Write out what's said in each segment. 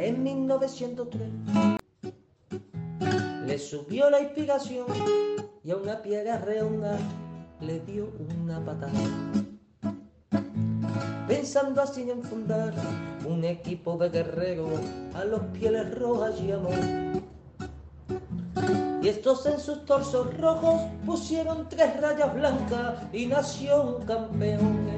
en 1903. Le subió la inspiración y a una piega redonda le dio una patada. Pensando así en fundar un equipo de guerreros a los pieles rojas y amor. Y estos en sus torsos rojos pusieron tres rayas blancas y nació un campeón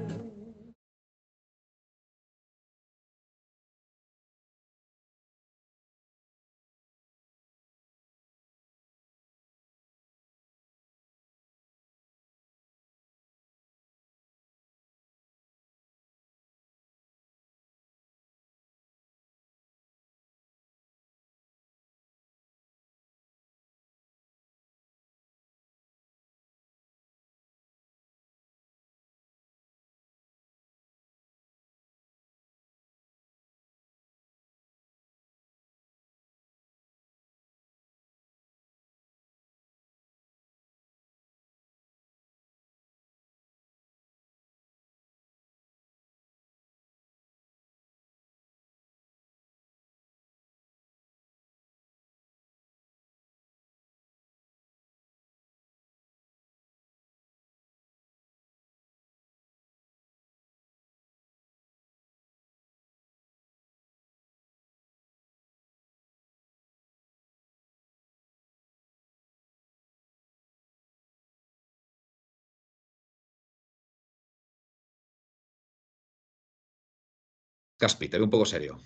Caspi, te veo un poco serio.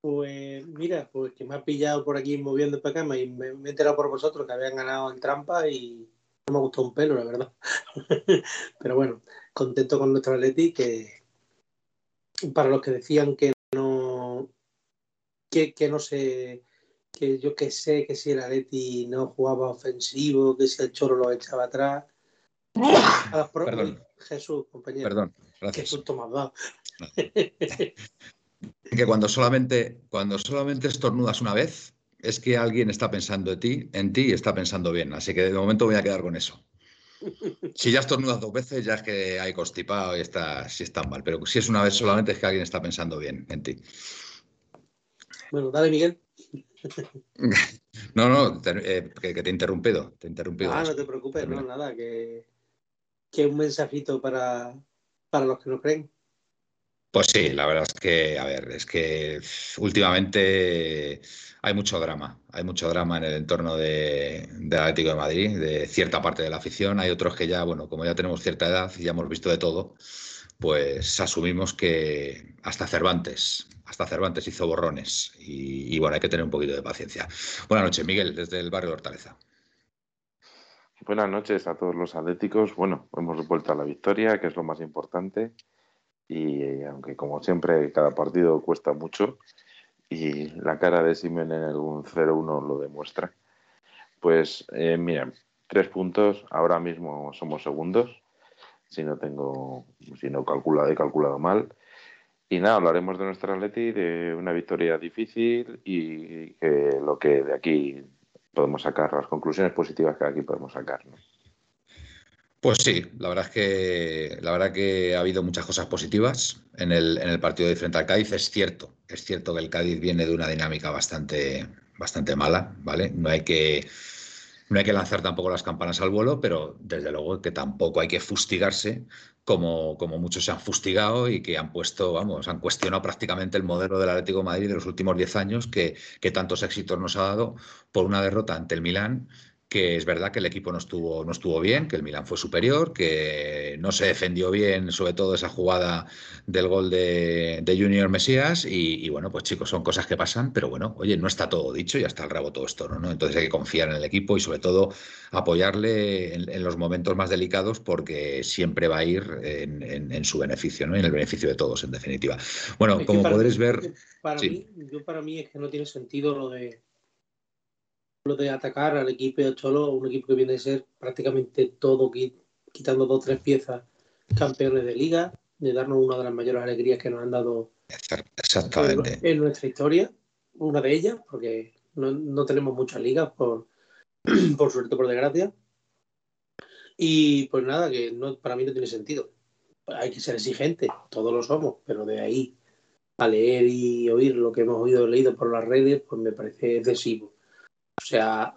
Pues mira, pues que me ha pillado por aquí moviendo para acá y me, he enterado por vosotros que habían ganado en trampa y no me ha gustado un pelo, la verdad. Pero bueno, contento con nuestro Atleti que para los que decían que no que, no sé que yo que sé que si el Atleti no jugaba ofensivo, que si el Choro lo echaba atrás. Perdón. Jesús, compañero. Perdón, gracias. Qué susto me has dado. que cuando solamente, cuando solamente estornudas una vez, es que alguien está pensando en ti, en ti y está pensando bien. Así que de momento voy a quedar con eso. Si ya estornudas dos veces, ya es que hay constipado y está, si está mal. Pero si es una vez solamente, es que alguien está pensando bien en ti. Bueno, dale, Miguel. No, no, eh, que, te he interrumpido. Te he interrumpido ah, no te preocupes, no, nada, que, que un mensajito para, para los que no creen. Pues sí, la verdad es que, a ver, es que últimamente hay mucho drama, hay mucho drama en el entorno de, Atlético de Madrid, de cierta parte de la afición. Hay otros que ya, bueno, como ya tenemos cierta edad y ya hemos visto de todo, pues asumimos que hasta Cervantes, hasta Cervantes hizo borrones y bueno, hay que tener un poquito de paciencia. Buenas noches, Miguel, desde el barrio de Hortaleza. Buenas noches a todos los atléticos. Bueno, hemos vuelto a la victoria, que es lo más importante y eh, aunque como siempre cada partido cuesta mucho y la cara de Simen en el 0-1 lo demuestra, pues eh, mira, tres puntos, ahora mismo somos segundos, si no tengo, si no calculado, he calculado mal. Y nada, hablaremos de nuestra Atleti, de una victoria difícil y que lo que de aquí podemos sacar, las conclusiones positivas que de aquí podemos sacar. ¿no? Pues sí, la verdad es que la verdad que ha habido muchas cosas positivas en el, en el partido de frente al Cádiz. Es cierto, es cierto que el Cádiz viene de una dinámica bastante, bastante mala, ¿vale? No hay que no hay que lanzar tampoco las campanas al vuelo, pero desde luego que tampoco hay que fustigarse como, como muchos se han fustigado y que han puesto, vamos, han cuestionado prácticamente el modelo del Atlético Madrid de los últimos 10 años que, que tantos éxitos nos ha dado por una derrota ante el Milán que es verdad que el equipo no estuvo, no estuvo bien, que el Milan fue superior, que no se defendió bien, sobre todo esa jugada del gol de, Junior Mesías. Y, bueno, pues chicos, son cosas que pasan, pero bueno, oye, no está todo dicho, ya está el rabo todo esto, ¿no? Entonces hay que confiar en el equipo y sobre todo apoyarle en, los momentos más delicados porque siempre va a ir en, su beneficio, ¿no? En el beneficio de todos, en definitiva. Bueno, como podréis ver. Para mí, yo para mí es que no tiene sentido lo de de atacar al equipo de Cholo, un equipo que viene a ser prácticamente todo, quitando dos o tres piezas, campeones de liga, de darnos una de las mayores alegrías que nos han dado Exactamente. En, nuestra historia, una de ellas, porque no, tenemos muchas ligas, por, por suerte, por desgracia. Y pues nada, que no, para mí no tiene sentido. Hay que ser exigente, todos lo somos, pero de ahí a leer y oír lo que hemos oído leído por las redes, pues me parece excesivo. O sea,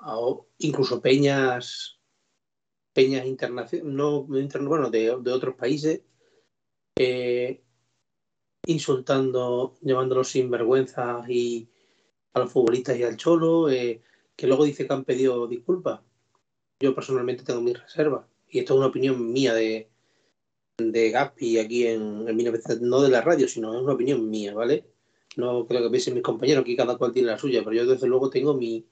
incluso peñas, peñas internacionales, no, bueno, de, otros países, eh, insultando, llamándolos sinvergüenzas y a los futbolistas y al cholo, eh, que luego dice que han pedido disculpas. Yo personalmente tengo mis reservas. Y esto es una opinión mía de, de Gaspi aquí en, en no de la radio, sino es una opinión mía, ¿vale? No creo que piensen mis compañeros, que cada cual tiene la suya, pero yo desde luego tengo mi,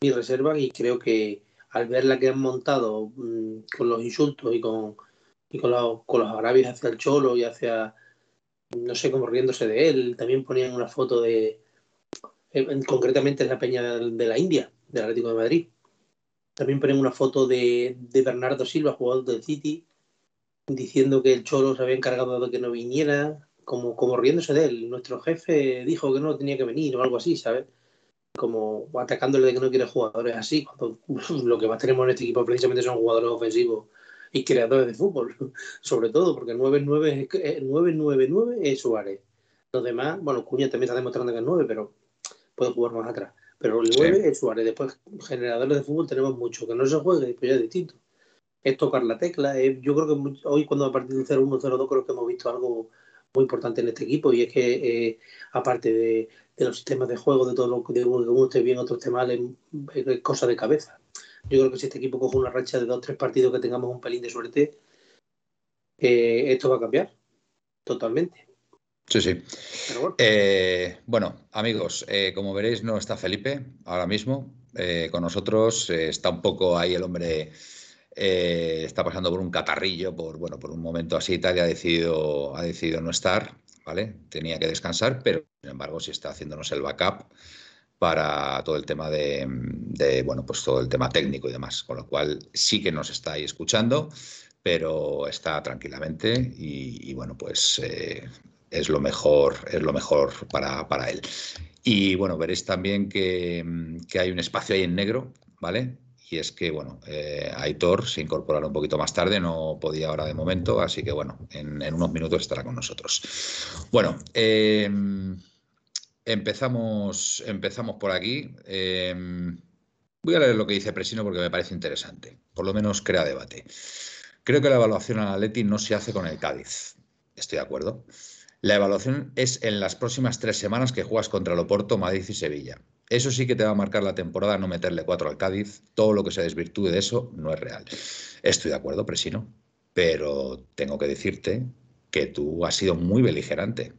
mi reserva y creo que al ver la que han montado mm, con los insultos y con, y con, los, con los agravios hacia el Cholo y hacia, no sé, como riéndose de él, también ponían una foto de, concretamente en la peña de la India, del Atlético de Madrid. También ponen una foto de, de Bernardo Silva, jugador del City, diciendo que el Cholo se había encargado de que no viniera, como, como riéndose de él. Nuestro jefe dijo que no tenía que venir o algo así, ¿sabes? Como atacándole de que no quiere jugadores así, cuando lo que más tenemos en este equipo precisamente son jugadores ofensivos y creadores de fútbol, sobre todo, porque el 9-9 es, 9 es Suárez. Los demás, bueno, Cuña también está demostrando que es 9, pero puede jugar más atrás. Pero el 9 es Suárez. Después, generadores de fútbol tenemos mucho. Que no se juegue, pues ya es distinto es tocar la tecla. yo creo que hoy cuando a partir del 0-1, 0-2 creo que hemos visto algo muy importante en este equipo y es que eh, aparte de, los sistemas de juego, de todo lo que uno esté bien, otros esté mal, es, cosa de cabeza. Yo creo que si este equipo coge una racha de dos tres partidos que tengamos un pelín de suerte, eh, esto va a cambiar totalmente. Sí, sí. Bueno. Eh, bueno. amigos, como veréis, no está Felipe ahora mismo con nosotros. está un poco ahí el hombre eh, está pasando por un catarrillo, por, bueno, por un momento así y tal, y ha decidido, ha decidido no estar, ¿vale? Tenía que descansar, pero sin embargo sí está haciéndonos el backup para todo el tema de, bueno, pues todo el tema técnico y demás, con lo cual sí que nos está ahí escuchando, pero está tranquilamente y, bueno, pues eh, es lo mejor, es lo mejor para, para él. Y bueno, veréis también que, que hay un espacio ahí en negro, ¿vale? Y es que, bueno, eh, Aitor se incorporará un poquito más tarde, no podía ahora de momento, así que, bueno, en, unos minutos estará con nosotros. Bueno, em, empezamos, empezamos por aquí. Em, voy a leer lo que dice Presino porque me parece interesante, por lo menos crea debate. Creo que la evaluación al Atleti no se hace con el Cádiz. Estoy de acuerdo. La evaluación es en las próximas tres semanas que juegas contra el Oporto, Madrid y Sevilla. Eso sí que te va a marcar la temporada, no meterle cuatro al Cádiz. Todo lo que se desvirtúe de eso no es real. Estoy de acuerdo, Presino, pero tengo que decirte que tú has sido muy beligerante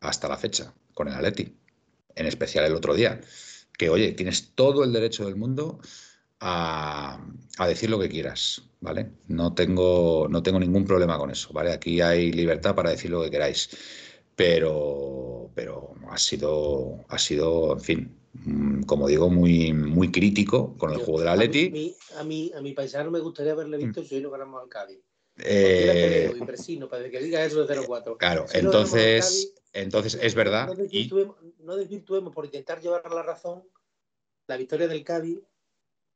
hasta la fecha con el Atleti, en especial el otro día. Que oye, tienes todo el derecho del mundo a, decir lo que quieras, ¿vale? No tengo, no tengo ningún problema con eso, ¿vale? Aquí hay libertad para decir lo que queráis, pero, pero ha sido, ha sido, en fin, como digo, muy, muy crítico con el juego del Atleti. A mí, a mi paisano me gustaría haberle mm. visto si hoy no ganamos al Cádiz. Eh, para que diga eso de 0-4. Claro, entonces, entonces es verdad. No desvirtuemos, no desvirtuemos, por intentar llevar a la razón la victoria del Cádiz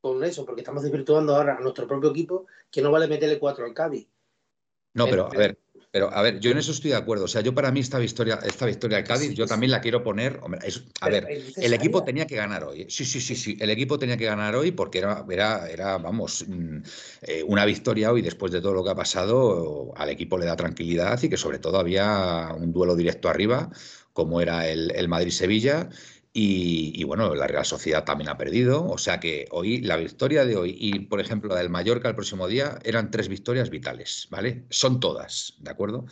con eso, porque estamos desvirtuando ahora a nuestro propio equipo que no vale meterle 4 al Cádiz. No, pero a ver, pero a ver, yo en eso estoy de acuerdo. O sea, yo para mí esta victoria, esta victoria del Cádiz, yo también la quiero poner. a ver, el equipo tenía que ganar hoy. ¿eh? Sí, sí, sí, sí. El equipo tenía que ganar hoy porque era, era, era vamos, mm, eh, una victoria hoy después de todo lo que ha pasado. Al equipo le da tranquilidad y que sobre todo había un duelo directo arriba, como era el, el Madrid-Sevilla. Y, bueno, la Real Sociedad también ha perdido. O sea que hoy, la victoria de hoy y, por ejemplo, la del Mallorca el próximo día eran tres victorias vitales, ¿vale? Son todas, ¿de acuerdo?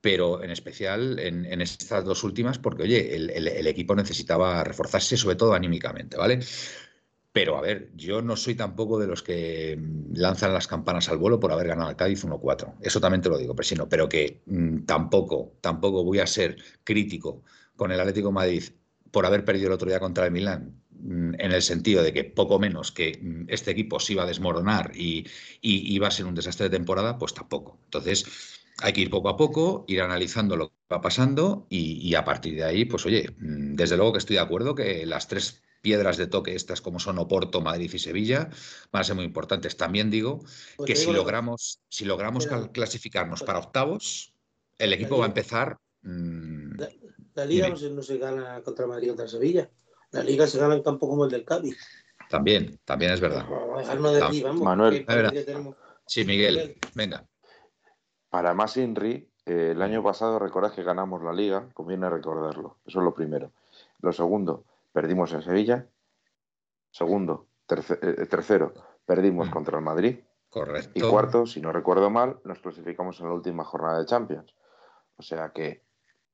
Pero en especial en, estas dos últimas, porque, oye, el, equipo necesitaba reforzarse, sobre todo anímicamente, ¿vale? Pero a ver, yo no soy tampoco de los que lanzan las campanas al vuelo por haber ganado al Cádiz 1-4. Eso también te lo digo, Presino, pero que mm, tampoco, tampoco voy a ser crítico con el Atlético Madrid por haber perdido el otro día contra el Milán, mm, en el sentido de que poco menos que mm, este equipo se iba a desmoronar y, iba a ser un desastre de temporada, pues tampoco. Entonces, hay que ir poco a poco, ir analizando lo que va pasando y, a partir de ahí, pues oye, mm, desde luego que estoy de acuerdo que las tres piedras de toque estas como son Oporto, Madrid y Sevilla van a ser muy importantes. También digo pues que si logramos, si logramos clasificarnos para octavos, el equipo va a empezar... la, liga no se, gana contra Madrid o contra Sevilla. La liga se gana en campo como el del Cádiz. También, también es verdad. Manuel. Sí, Miguel, venga. Para más Inri, eh, el año pasado recordad que ganamos la liga, conviene recordarlo. Eso es lo primero. Lo segundo, perdimos en Sevilla. Segundo, eh, tercero, perdimos mm. contra el Madrid. Correcto. Y cuarto, si no recuerdo mal, nos clasificamos en la última jornada de Champions. O sea que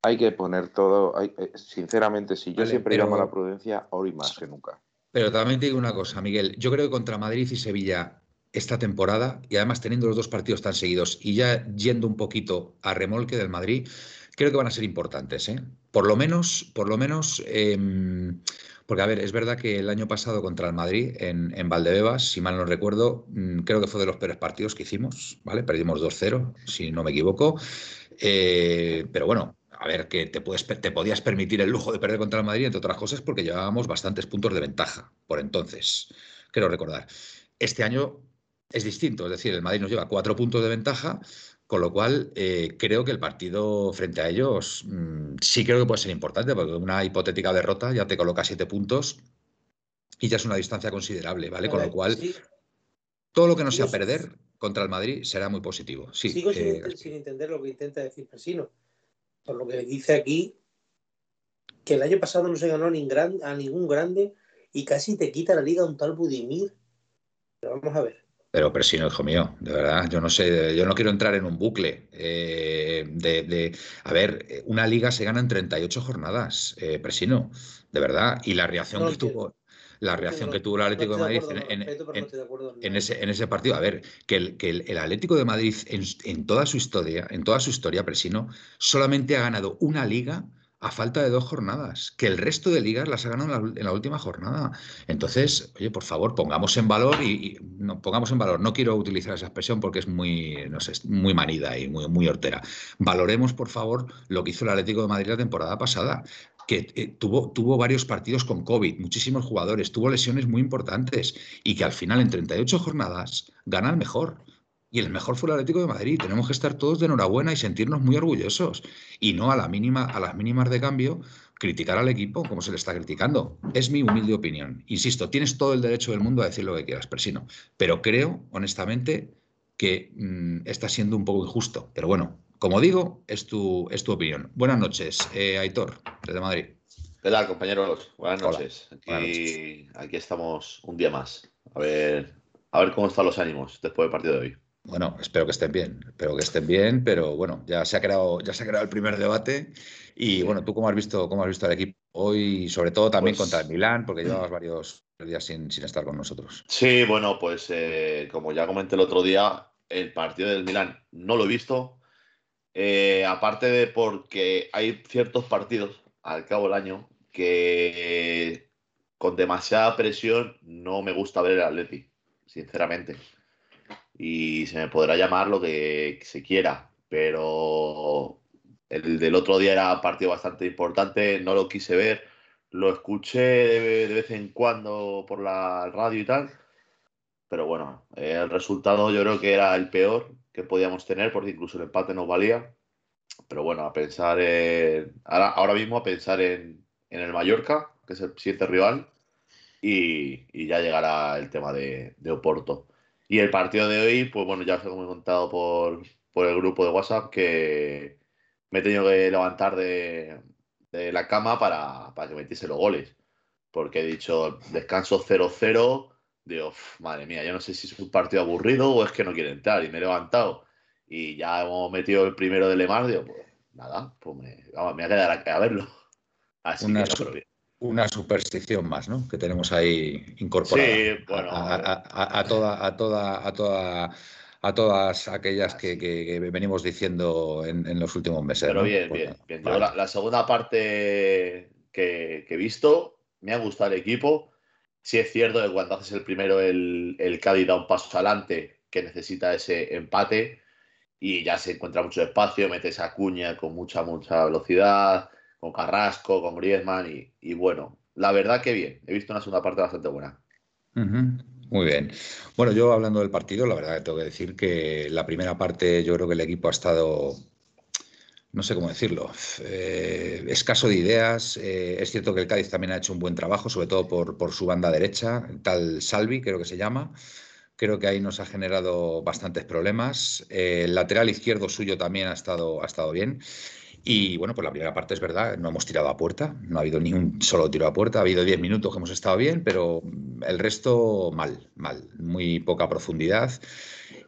hay que poner todo. Hay, eh, sinceramente, si yo siempre llamo a la prudencia, hoy más que nunca. Pero también te digo una cosa, Miguel. Yo creo que contra Madrid y Sevilla esta temporada y además teniendo los dos partidos tan seguidos y ya yendo un poquito a remolque del Madrid, creo que van a ser importantes. ¿eh? Por lo menos, por lo menos, em, porque a ver, es verdad que el año pasado contra el Madrid en, en Valdebebas, si mal no recuerdo, mm, creo que fue de los peores partidos que hicimos, ¿vale? Perdimos 2-0, si no me equivoco. Eh, pero bueno, a ver, que te, puedes, te podías permitir el lujo de perder contra el Madrid, entre otras cosas, porque llevábamos bastantes puntos de ventaja por entonces, quiero recordar. Este año es distinto, es decir, el Madrid nos lleva cuatro puntos de ventaja, con lo cual eh, creo que el partido frente a ellos mm, sí creo que puede ser importante, porque una hipotética derrota ya te coloca siete puntos y ya es una distancia considerable, ¿vale? Con lo cual, todo lo que no sea perder contra el Madrid será muy positivo. Sigo eh, sin, entender lo que intenta decir Presino. Por lo que dice aquí, que el año pasado no se ganó a ningún grande y casi te quita la liga un tal Budimir. Pero vamos a ver. Pero Presino, hijo mío, de verdad, yo no sé, yo no quiero entrar en un bucle. Eh, de, a ver, una liga se gana en 38 jornadas, eh, Presino, de verdad. Y la reacción que tuvo, la reacción que tuvo el Atlético de Madrid en, ese, en ese partido. A ver, que el, que el, Atlético de Madrid en, en, toda su historia, en toda su historia, Presino, solamente ha ganado una liga a falta de dos jornadas, que el resto de ligas las ha ganado en la, última jornada. Entonces, oye, por favor, pongamos en valor y, no, pongamos en valor. No quiero utilizar esa expresión porque es muy, no sé, muy manida y muy, muy hortera. Valoremos, por favor, lo que hizo el Atlético de Madrid la temporada pasada que eh, tuvo, tuvo varios partidos con COVID, muchísimos jugadores, tuvo lesiones muy importantes y que al final en 38 jornadas gana el mejor y el mejor fue el Atlético de Madrid. Tenemos que estar todos de enhorabuena y sentirnos muy orgullosos. Y no a, la mínima, a las mínimas de cambio criticar al equipo como se le está criticando. Es mi humilde opinión. Insisto, tienes todo el derecho del mundo a decir lo que quieras, Persino. Pero creo, honestamente, que mm, está siendo un poco injusto. Pero bueno, como digo, es tu, es tu opinión. Buenas noches, eh, Aitor, desde Madrid. ¿Qué tal, compañeros? Buenas noches. Aquí, aquí estamos un día más. A ver, a ver cómo están los ánimos después del partido de hoy. Bueno, espero que estén bien, espero que estén bien, pero bueno, ya se ha creado, ya se ha creado el primer debate. Y bueno, ¿tú cómo has visto, cómo has visto al equipo hoy, sobre todo también pues contra el Milán, porque llevabas varios días sin, estar con nosotros? Sí, bueno, pues eh, como ya comenté el otro día, el partido del Milán no lo he visto. Eh, aparte de porque hay ciertos partidos al cabo del año que con demasiada presión no me gusta ver el Atleti, sinceramente. Y se me podrá llamar lo que se quiera, pero el del otro día era un partido bastante importante, no lo quise ver, lo escuché de, vez en cuando por la radio y tal, pero bueno, el resultado yo creo que era el peor que podíamos tener, porque incluso el empate nos valía, pero bueno, a pensar en, ahora, mismo a pensar en, el Mallorca, que es el siguiente rival, y, ya llegará el tema de Oporto. Y el partido de hoy, pues bueno, ya os he contado por, el grupo de WhatsApp que me he tenido que levantar de, la cama para, que metiese los goles. Porque he dicho descanso 0-0. Digo, madre mía, yo no sé si es un partido aburrido o es que no quiere entrar. Y me he levantado y ya hemos metido el primero de Lemar. Digo, pues nada, pues me, vamos, me voy a quedar a, verlo. Así una, una superstición más, ¿no? Que tenemos ahí incorporada. Sí, bueno. A, toda, a toda, a toda a todas aquellas que, venimos diciendo en, los últimos meses. Pero bien, bien, bien. la, segunda parte que, he visto, me ha gustado el equipo. Sí es cierto que cuando haces el primero, el, el Cádiz da un paso adelante que necesita ese empate. y ya se encuentra mucho espacio, mete esa cuña con mucha, mucha velocidad, con Carrasco, con Griezmann y, bueno, la verdad que bien, he visto una segunda parte bastante buena. Muy bien. Bueno, yo hablando del partido, la verdad que tengo que decir que la primera parte yo creo que el equipo ha estado no sé cómo decirlo, eh, escaso de ideas. Eh, es cierto que el Cádiz también ha hecho un buen trabajo, sobre todo por, por, su banda derecha, tal Salvi, creo que se llama. Creo que ahí nos ha generado bastantes problemas. Eh, el lateral izquierdo suyo también ha estado, ha estado bien. Y bueno, pues la primera parte es verdad, no hemos tirado a puerta, no ha habido ni un solo tiro a puerta, ha habido 10 minutos que hemos estado bien, pero el resto mal, mal, muy poca profundidad.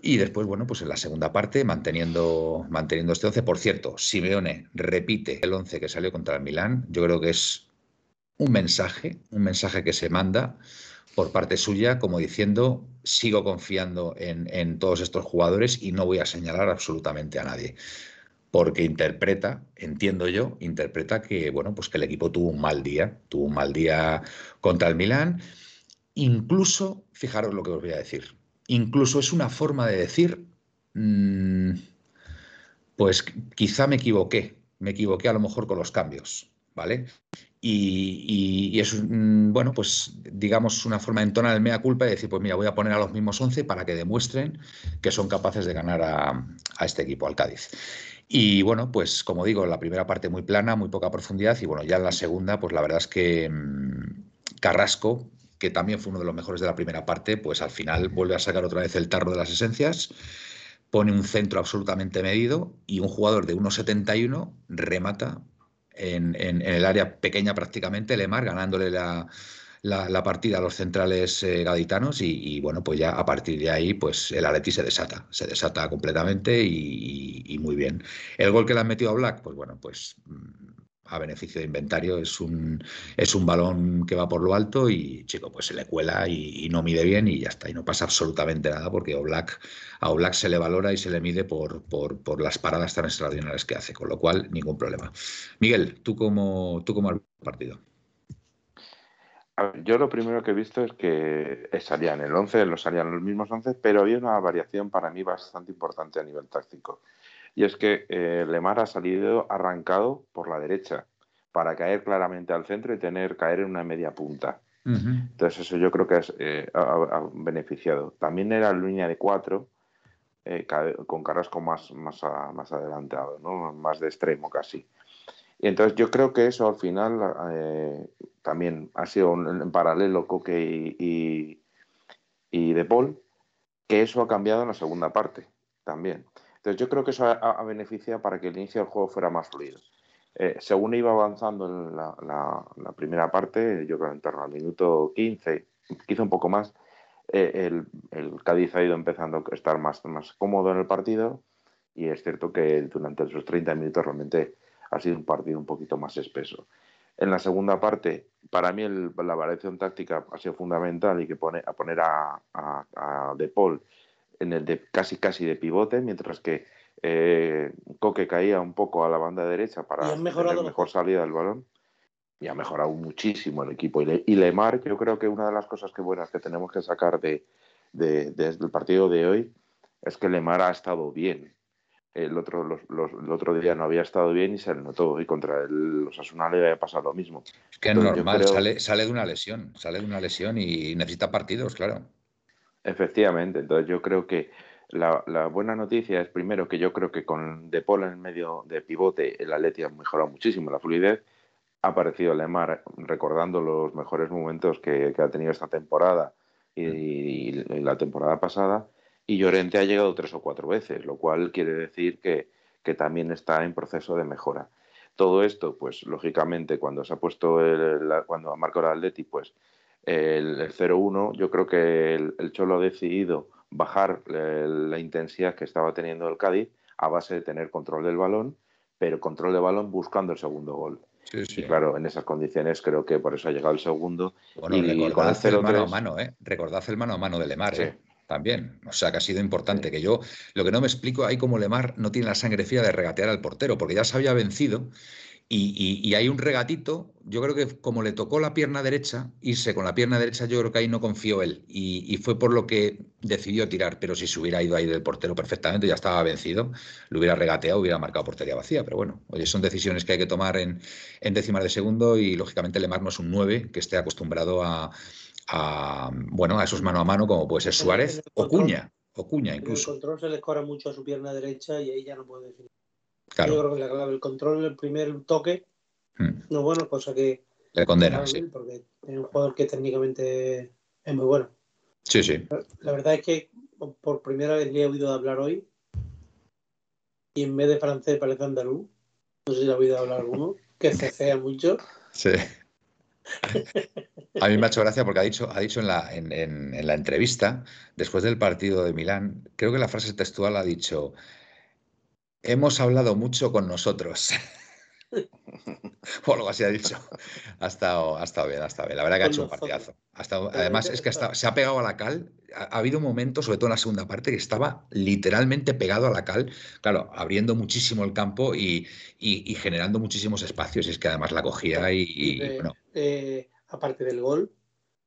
Y después, bueno, pues en la segunda parte, manteniendo, manteniendo este 11. Por cierto, Simeone repite el 11 que salió contra el Milán. Yo creo que es un mensaje, un mensaje que se manda por parte suya, como diciendo, sigo confiando en, todos estos jugadores y no voy a señalar absolutamente a nadie. Porque interpreta, entiendo yo, interpreta que, bueno, pues que el equipo tuvo un mal día, tuvo un mal día contra el Milán. Incluso, fijaros lo que os voy a decir, incluso es una forma de decir, mm, pues quizá me equivoqué, me equivoqué a lo mejor con los cambios, ¿vale? Y, es, bueno, pues digamos una forma de entonar el mea culpa y decir, pues mira, voy a poner a los mismos 11 para que demuestren que son capaces de ganar a, este equipo, al Cádiz. Y bueno, pues como digo, la primera parte muy plana, muy poca profundidad y bueno, ya en la segunda, pues la verdad es que mm, Carrasco, que también fue uno de los mejores de la primera parte, pues al final vuelve a sacar otra vez el tarro de las esencias, pone un centro absolutamente medido y un jugador de 1,71 remata en, el área pequeña prácticamente, Lemar, ganándole la, partida a los centrales eh, gaditanos y, bueno, pues ya a partir de ahí pues el Atleti se desata, se desata completamente y, muy bien. El gol que le han metido a Black, pues bueno, pues mm, a beneficio de inventario es un, es un balón que va por lo alto y chico, pues se le cuela y, no mide bien y ya está, y no pasa absolutamente nada porque Oblak, a Oblak se le valora y se le mide por, por, las paradas tan extraordinarias que hace, con lo cual ningún problema. Miguel, ¿tú cómo, tú cómo has partido? yo lo primero que he visto es que salían el 11, lo salían los mismos 11, pero había una variación para mí bastante importante a nivel táctico. Y es que eh, Lemar ha salido arrancado por la derecha para caer claramente al centro y tener caer en una media punta. Entonces eso yo creo que es, eh, ha, beneficiado. También era la línea de cuatro, eh, con Carrasco más, más, más adelantado, ¿no? más de extremo casi. Y entonces yo creo que eso al final también ha sido en paralelo Coque y, y, De Paul, que eso ha cambiado en la segunda parte también. Entonces yo creo que eso ha, beneficiado para que el inicio del juego fuera más fluido. Eh, según iba avanzando en la, primera parte, yo creo en torno al minuto 15, quizá un poco más, eh, el, Cádiz ha ido empezando a estar más, más cómodo en el partido y es cierto que durante esos 30 minutos realmente ha sido un partido un poquito más espeso. En la segunda parte, para mí la variación táctica ha sido fundamental y que pone, a poner a, a, a De Paul en el de casi casi de pivote, mientras que eh, Coque caía un poco a la banda derecha para tener mejor salida del balón. Y ha mejorado muchísimo el equipo. Y, Lemar, yo creo que una de las cosas que buenas que tenemos que sacar de, desde el partido de hoy es que Lemar ha estado bien. El otro, el otro día no había estado bien y se le notó. Y contra el, los Asuna le había pasado lo mismo. Es que es normal, sale, sale de una lesión, sale de una lesión y necesita partidos, claro. Efectivamente, entonces yo creo que la, buena noticia es primero que yo creo que con De Paul en medio de pivote el Atleti ha mejorado muchísimo la fluidez. Ha aparecido Lemar recordando los mejores momentos que, ha tenido esta temporada y, la temporada pasada. Y Llorente ha llegado tres o cuatro veces, lo cual quiere decir que, también está en proceso de mejora. Todo esto, pues lógicamente, cuando se ha puesto el, cuando ha marcado el Atleti, pues el, 0-1, yo creo que el, Cholo ha decidido bajar eh, la intensidad que estaba teniendo el Cádiz a base de tener control del balón, pero control de balón buscando el segundo gol. Y claro, en esas condiciones creo que por eso ha llegado el segundo. Bueno, y recordad el, mano a mano, ¿eh? Recordad el mano a mano de Lemar, ¿eh? También. O sea, que ha sido importante. Que yo, lo que no me explico, ahí como Lemar no tiene la sangre fría de regatear al portero, porque ya se había vencido Y, hay un regatito, yo creo que como le tocó la pierna derecha, irse con la pierna derecha, yo creo que ahí no confió él. Y, fue por lo que decidió tirar. Pero si se hubiera ido ahí del portero perfectamente, ya estaba vencido, lo hubiera regateado, hubiera marcado portería vacía. Pero bueno, oye, son decisiones que hay que tomar en, décimas de segundo y lógicamente Lemar no es un 9 que esté acostumbrado a, bueno, a esos mano a mano como puede ser Suárez o Cuña. O Cuña incluso. El control se le escora mucho a su pierna derecha y ahí ya no puede decir. Yo creo que la clave, el control, el primer toque, hmm. no bueno, cosa que le condena, sí. Porque es un jugador que técnicamente es muy bueno. Sí, sí. La verdad es que por primera vez le he oído hablar hoy y en vez de francés parece andaluz. No sé si le ha oído hablar alguno, que cecea mucho. Sí. A mí me ha hecho gracia porque ha dicho, ha dicho en, la, en, en la entrevista, después del partido de Milán, creo que la frase textual ha dicho, hemos hablado mucho con nosotros. o algo así ha dicho. Ha estado, bien, ha estado bien. La verdad que ha hecho un partidazo. además, es que se ha pegado a la cal. Ha, habido momentos, sobre todo en la segunda parte, que estaba literalmente pegado a la cal. Claro, abriendo muchísimo el campo y, generando muchísimos espacios. Y es que además la cogía y. bueno. Eh, aparte del gol,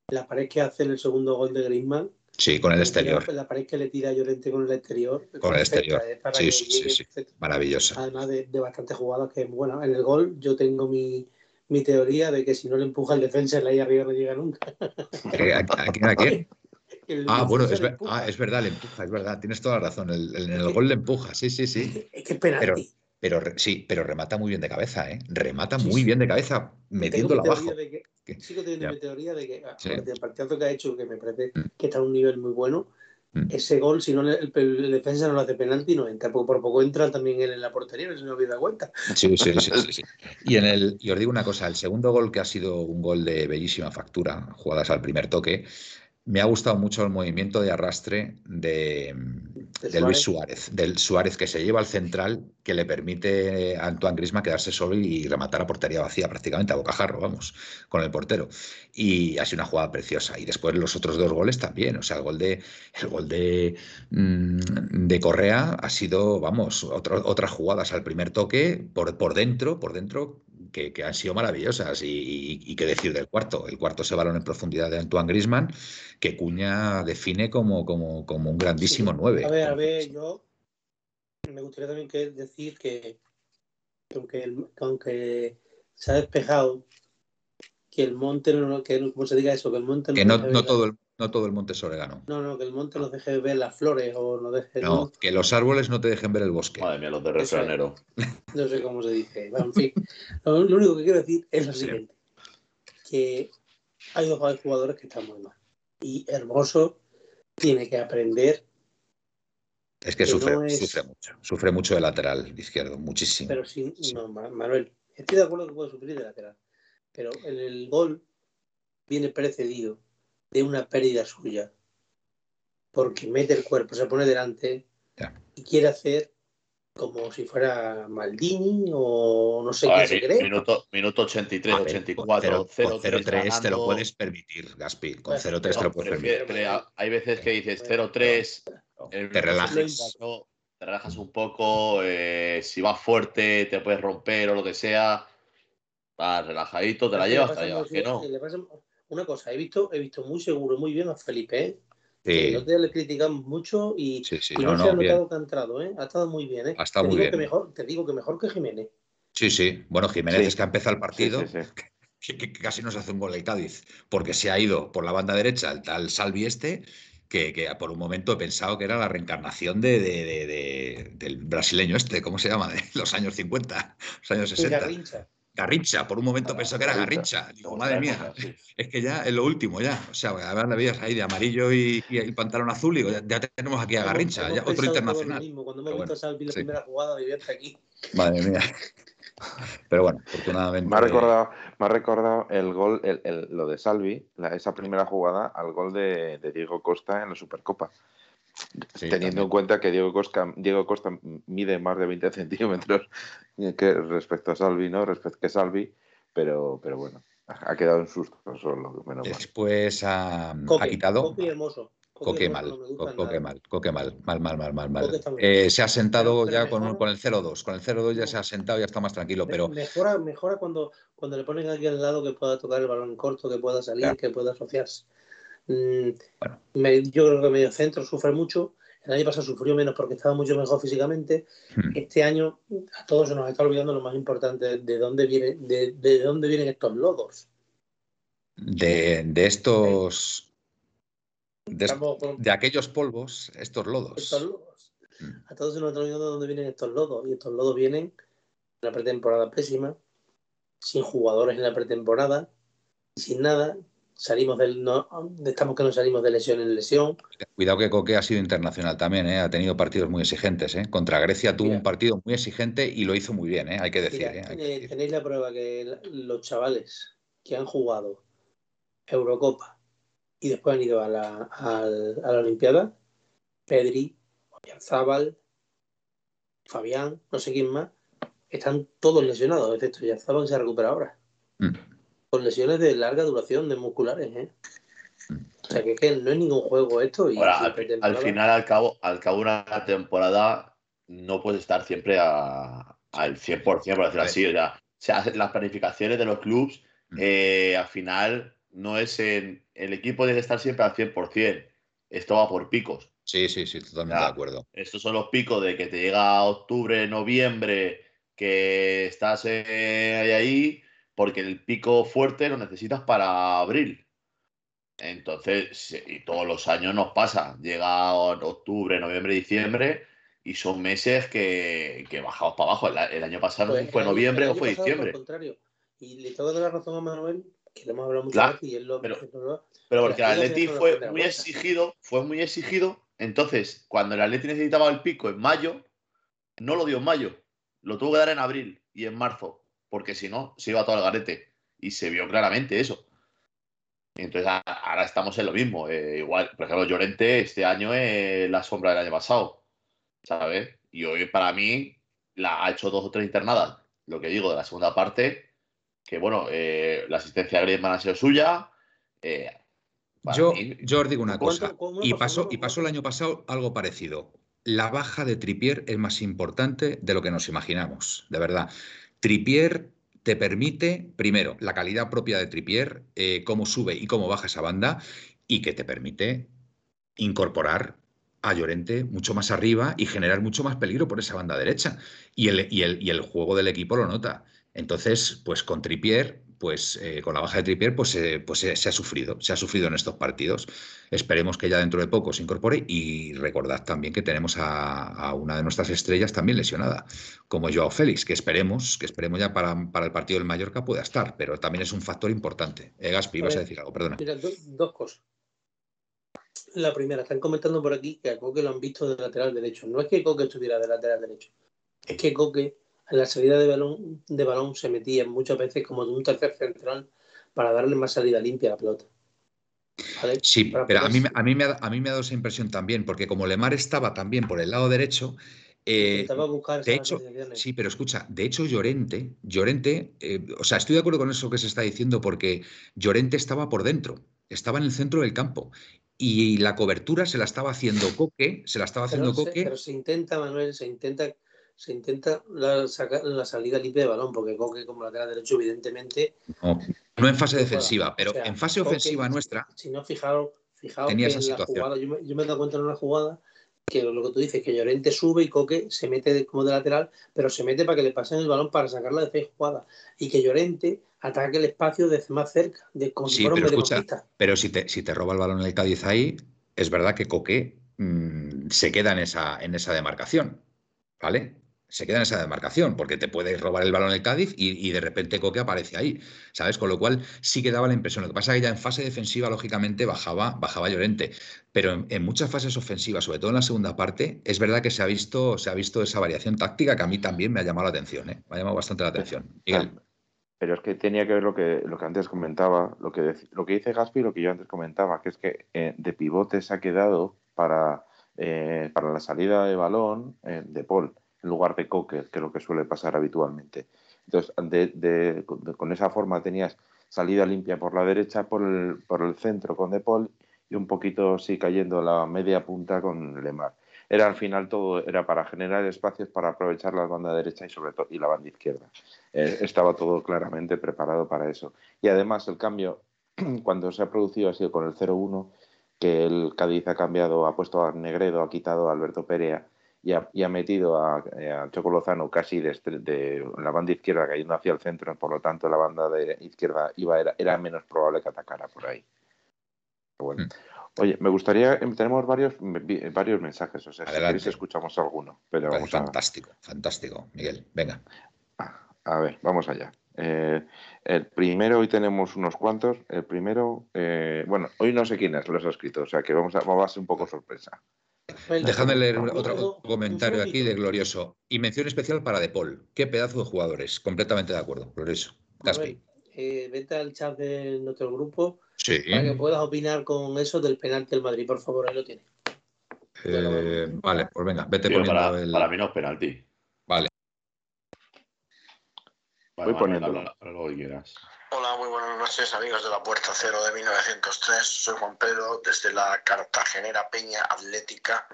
la pared que hace en el segundo gol de Griezmann Sí, con el exterior. La pared que le tira Llorente con el exterior. Con el exterior. ¿eh? sí, sí, sí, Maravillosa. Además de, de bastantes jugadas que, bueno, en el gol yo tengo mi, mi teoría de que si no le empuja el defensa, la ahí arriba no llega nunca. ¿A quién? ¿A quién? Ah, bueno, es, ah, es, verdad, le empuja, es verdad, tienes toda la razón. El, en el gol le empuja, sí, sí, sí. Es que penalti. Pero, pero sí, pero remata muy bien de cabeza, ¿eh? Remata muy bien de cabeza, metiéndola abajo. Que, sigo teniendo mi teoría de que, sí. el partidazo que ha hecho, que me parece mm. que está a un nivel muy bueno, mm. ese gol, si no el, defensa no lo hace penalti, no entra. Por, por poco entra también él en la portería, no se me olvida cuenta. Sí, sí, sí, sí, Y, en el, y os digo una cosa, el segundo gol que ha sido un gol de bellísima factura, jugadas al primer toque, me ha gustado mucho el movimiento de arrastre de, Luis Suárez, del Suárez que se lleva al central, que le permite a Antoine Grisma quedarse solo y rematar a portería vacía, prácticamente a bocajarro, vamos, con el portero. Y ha sido una jugada preciosa. Y después los otros dos goles también. O sea, el gol de, el gol de, mm, de Correa ha sido, vamos, otras jugadas al primer toque, por, por dentro, por dentro, que, han sido maravillosas. Y, qué decir del cuarto. El cuarto se balón en profundidad de Antoine Grisman, que Cuña define como, como, como un grandísimo nueve. A ver, a ver, yo me gustaría también que decir que, aunque, aunque se ha despejado, que el monte, no, que, ¿cómo se diga eso? Que el monte que no, no todo el no todo el monte es orégano. No, no, que el monte nos deje ver las flores o no deje. No, que los árboles no te dejen ver el bosque. Madre mía, los de refranero. No sé cómo se dice. en fin, lo único que quiero decir es lo siguiente: que hay dos jugadores que están muy mal. Y Hermoso tiene que aprender. Es que, sufre, sufre mucho. Sufre mucho de lateral izquierdo, muchísimo. Pero sí, no, Manuel, estoy de acuerdo que puede sufrir de lateral. Pero en el gol viene precedido de una pérdida suya. Porque mete el cuerpo, se pone delante y quiere hacer como si fuera Maldini o no sé qué se cree. Minuto, minuto 83, 84, 0-3 te lo puedes permitir, Gaspi. Con 0-3 te lo puedes permitir. hay veces que dices 0-3, te relajas. Te relajas un poco, eh, si vas fuerte te puedes romper o lo que sea, vas relajadito, te la llevas, te la llevas, que no una cosa, he visto, he visto muy seguro, muy bien a Felipe, ¿eh? Sí. No le criticamos mucho y, no, se ha notado que ha entrado, ¿eh? Ha estado muy bien, ¿eh? Ha estado te muy digo bien. Que mejor, te digo que mejor que Jiménez. Sí, sí. Bueno, Jiménez es que ha empezado el partido. Que, casi nos hace un gol el Cádiz, porque se ha ido por la banda derecha el tal Salvi este, que, que, por un momento he pensado que era la reencarnación de, de, del brasileño este, ¿cómo se llama? De los años 50, los años 60. Garrincha, por un momento pensó que era Garrincha. Digo, madre mía, es que ya es lo último, ya. O sea, además la veías ahí de amarillo y, el pantalón azul, y digo, ya, tenemos aquí a Garrincha, ya, otro internacional. Cuando me he visto Salvi la primera jugada, viviente aquí. Madre mía. Pero bueno, afortunadamente. Me ha recordado, me ha recordado el gol, el, el, lo de Salvi, esa primera jugada al gol de, de Diego Costa en la Supercopa. Teniendo en cuenta que Diego Costa, Diego Costa mide más de 20 centímetros que respecto a Salvi, ¿no? Respecto a Salvi, pero, pero bueno, ha quedado en susto. Solo, Después ha, quitado. Coque mal, Coque mal, Coque mal, mal, mal, mal, mal, mal. Eh, se ha sentado ya con, con, el 0-2, con el 0-2 ya se ha sentado, ya está más tranquilo, pero... Mejora, mejora cuando, cuando le ponen aquí al lado que pueda tocar el balón corto, que pueda salir, que pueda asociarse. Mm, yo creo que medio centro sufre mucho, el año pasado sufrió menos porque estaba mucho mejor físicamente. Hmm. Este año a todos se nos está olvidando lo más importante, de dónde, viene, de, de dónde vienen estos lodos. De, de estos de, aquellos polvos, estos lodos. Estos lodos. Mm. A todos se nos está olvidando de dónde vienen estos lodos. Y estos lodos vienen en la pretemporada pésima, sin jugadores en la pretemporada, sin nada. Salimos del. No, estamos que no salimos de lesión en lesión. Cuidado que Coque ha sido internacional también, ¿eh? ha tenido partidos muy exigentes. ¿eh? Contra Grecia tuvo un partido muy exigente y lo hizo muy bien, ¿eh? hay que decir. ¿eh? Tenéis la prueba que los chavales que han jugado Eurocopa, y después han ido a la, a, la Olimpiada. Pedri, Zabal, Fabián, no sé quién más, están todos lesionados, excepto Zabal que se recupera ahora. Mm. Con lesiones de larga duración, de musculares, ¿eh? O sea que, que, no es ningún juego esto. Y ahora, al, final, al cabo, al cabo de una temporada, no puedes estar siempre al 100%, por decirlo así. O sea, se hacen las planificaciones de los clubes, mm. eh, al final no es en. El equipo debe estar siempre al 100%. Esto va por picos. Sí, sí, sí, totalmente de acuerdo. Estos son los picos de que te llega octubre, noviembre, que estás eh, ahí, porque el pico fuerte lo necesitas para abril. Entonces, y todos los años nos pasa. Llega octubre, noviembre, diciembre, y son meses que, bajamos para abajo. El, año pasado pues fue noviembre o fue diciembre. contrario. Y le tengo la razón a Manuel que hemos hablado mucho y él lo, pero, pero porque el Atleti fue muy exigido, fue muy exigido. Entonces, cuando el Atleti necesitaba el pico en mayo, no lo dio en mayo, lo tuvo que dar en abril y en marzo, porque si no, se iba todo al garete. Y se vio claramente eso. Entonces, ahora estamos en lo mismo. Eh, igual, por ejemplo, Llorente este año es la sombra del año pasado, ¿sabes? Y hoy, para mí, la, ha hecho dos o tres internadas. Lo que digo de la segunda parte, que bueno, eh, la asistencia de Griezmann ha sido suya. Eh, yo, yo, os digo una cosa, y pasó, y pasó el año pasado algo parecido. La baja de Tripier es más importante de lo que nos imaginamos, de verdad. Tripier te permite, primero, la calidad propia de Tripier, eh, cómo sube y cómo baja esa banda, y que te permite incorporar a Llorente mucho más arriba y generar mucho más peligro por esa banda derecha. Y el, y el, y el juego del equipo lo nota. Entonces, pues con Tripier, pues eh, con la baja de Tripier, pues, eh, pues se ha sufrido, se ha sufrido en estos partidos. Esperemos que ya dentro de poco se incorpore y recordad también que tenemos a, una de nuestras estrellas también lesionada, como Joao Félix, que esperemos, que esperemos ya para, el partido del Mallorca pueda estar, pero también es un factor importante. Eh, Gaspi, ibas a decir algo, perdona. Mira, dos cosas. La primera, están comentando por aquí que a Coque lo han visto de lateral derecho. No es que Coque estuviera de lateral derecho, es que Coque en la salida de balón, de balón se metía muchas veces como de un tercer central para darle más salida limpia a la pelota. Sí, pero a mí, a, mí me ha, a mí me ha dado esa impresión también, porque como Lemar estaba también por el lado derecho, eh, de hecho, sí, pero escucha, de hecho Llorente, Llorente, eh, o sea, estoy de acuerdo con eso que se está diciendo porque Llorente estaba por dentro, estaba en el centro del campo y la cobertura se la estaba haciendo Coque, se la estaba haciendo Coque. pero se intenta, Manuel, se intenta se intenta la, sacar la salida limpia de balón, porque Coque como lateral derecho, evidentemente. No, en fase defensiva, pero en fase ofensiva nuestra. Si no, fijaros, fijaros que en la jugada, yo me, yo me, he dado cuenta en una jugada que lo que tú dices, que Llorente sube y Coque se mete como de lateral, pero se mete para que le pasen el balón para sacarla de seis jugada. Y que Llorente ataque el espacio desde más cerca, de como sí, pero, escucha, pero si te, si te roba el balón en el Cádiz ahí, es verdad que Coque mm, se queda en esa, en esa demarcación. ¿Vale? Se queda en esa demarcación, porque te puedes robar el balón el Cádiz y, de repente Coque aparece ahí, ¿sabes? Con lo cual sí que daba la impresión. Lo que pasa es que ya en fase defensiva, lógicamente, bajaba, bajaba Llorente. Pero en, muchas fases ofensivas, sobre todo en la segunda parte, es verdad que se ha visto, se ha visto esa variación táctica que a mí también me ha llamado la atención, ¿eh? Me ha llamado bastante la atención. Miguel. Pero es que tenía que ver lo que, lo que antes comentaba, lo que, lo que dice Gaspi y lo que yo antes comentaba, que es que eh, de pivote se ha quedado para, eh, para la salida de balón eh, de Paul en lugar de Cocker, que es lo que suele pasar habitualmente. Entonces, con esa forma tenías salida limpia por la derecha, por el, centro con De Paul y un poquito sí cayendo la media punta con Lemar. Era al final todo, era para generar espacios para aprovechar la banda derecha y sobre todo y la banda izquierda. Eh, estaba todo claramente preparado para eso. Y además el cambio, cuando se ha producido ha sido con el 0-1, que el Cádiz ha cambiado, ha puesto a Negredo, ha quitado a Alberto Perea y ha, metido a, eh, a Choco Lozano casi de, la banda izquierda cayendo hacia el centro, por lo tanto la banda de izquierda iba, era, era menos probable que atacara por ahí. Bueno. Mm. Oye, me gustaría, em, tenemos varios, varios mensajes, o sea, si queréis escuchamos alguno. Pero fantástico, fantástico, Miguel, venga. Ah, a ver, vamos allá. Eh, el primero, hoy tenemos unos cuantos. El primero, eh, bueno, hoy no sé quién es, los ha escrito, o sea que vamos a, vamos a ser un poco sorpresa. Dejadme leer otro, comentario aquí de Glorioso. Y mención especial para De Paul. Qué pedazo de jugadores. Completamente de acuerdo, Glorioso. Gaspi. Eh, vete al chat de nuestro grupo sí. para que puedas opinar con eso del penalti del Madrid. Por favor, ahí lo tienes. Eh, vale, pues venga, vete poniendo para, el... para mí no es penalti. Vale. Voy poniendo. lo que quieras. Hola, muy buenas noches, amigos de la Puerta Cero de 1903. Soy Juan Pedro, desde la Cartagenera Peña Atlética.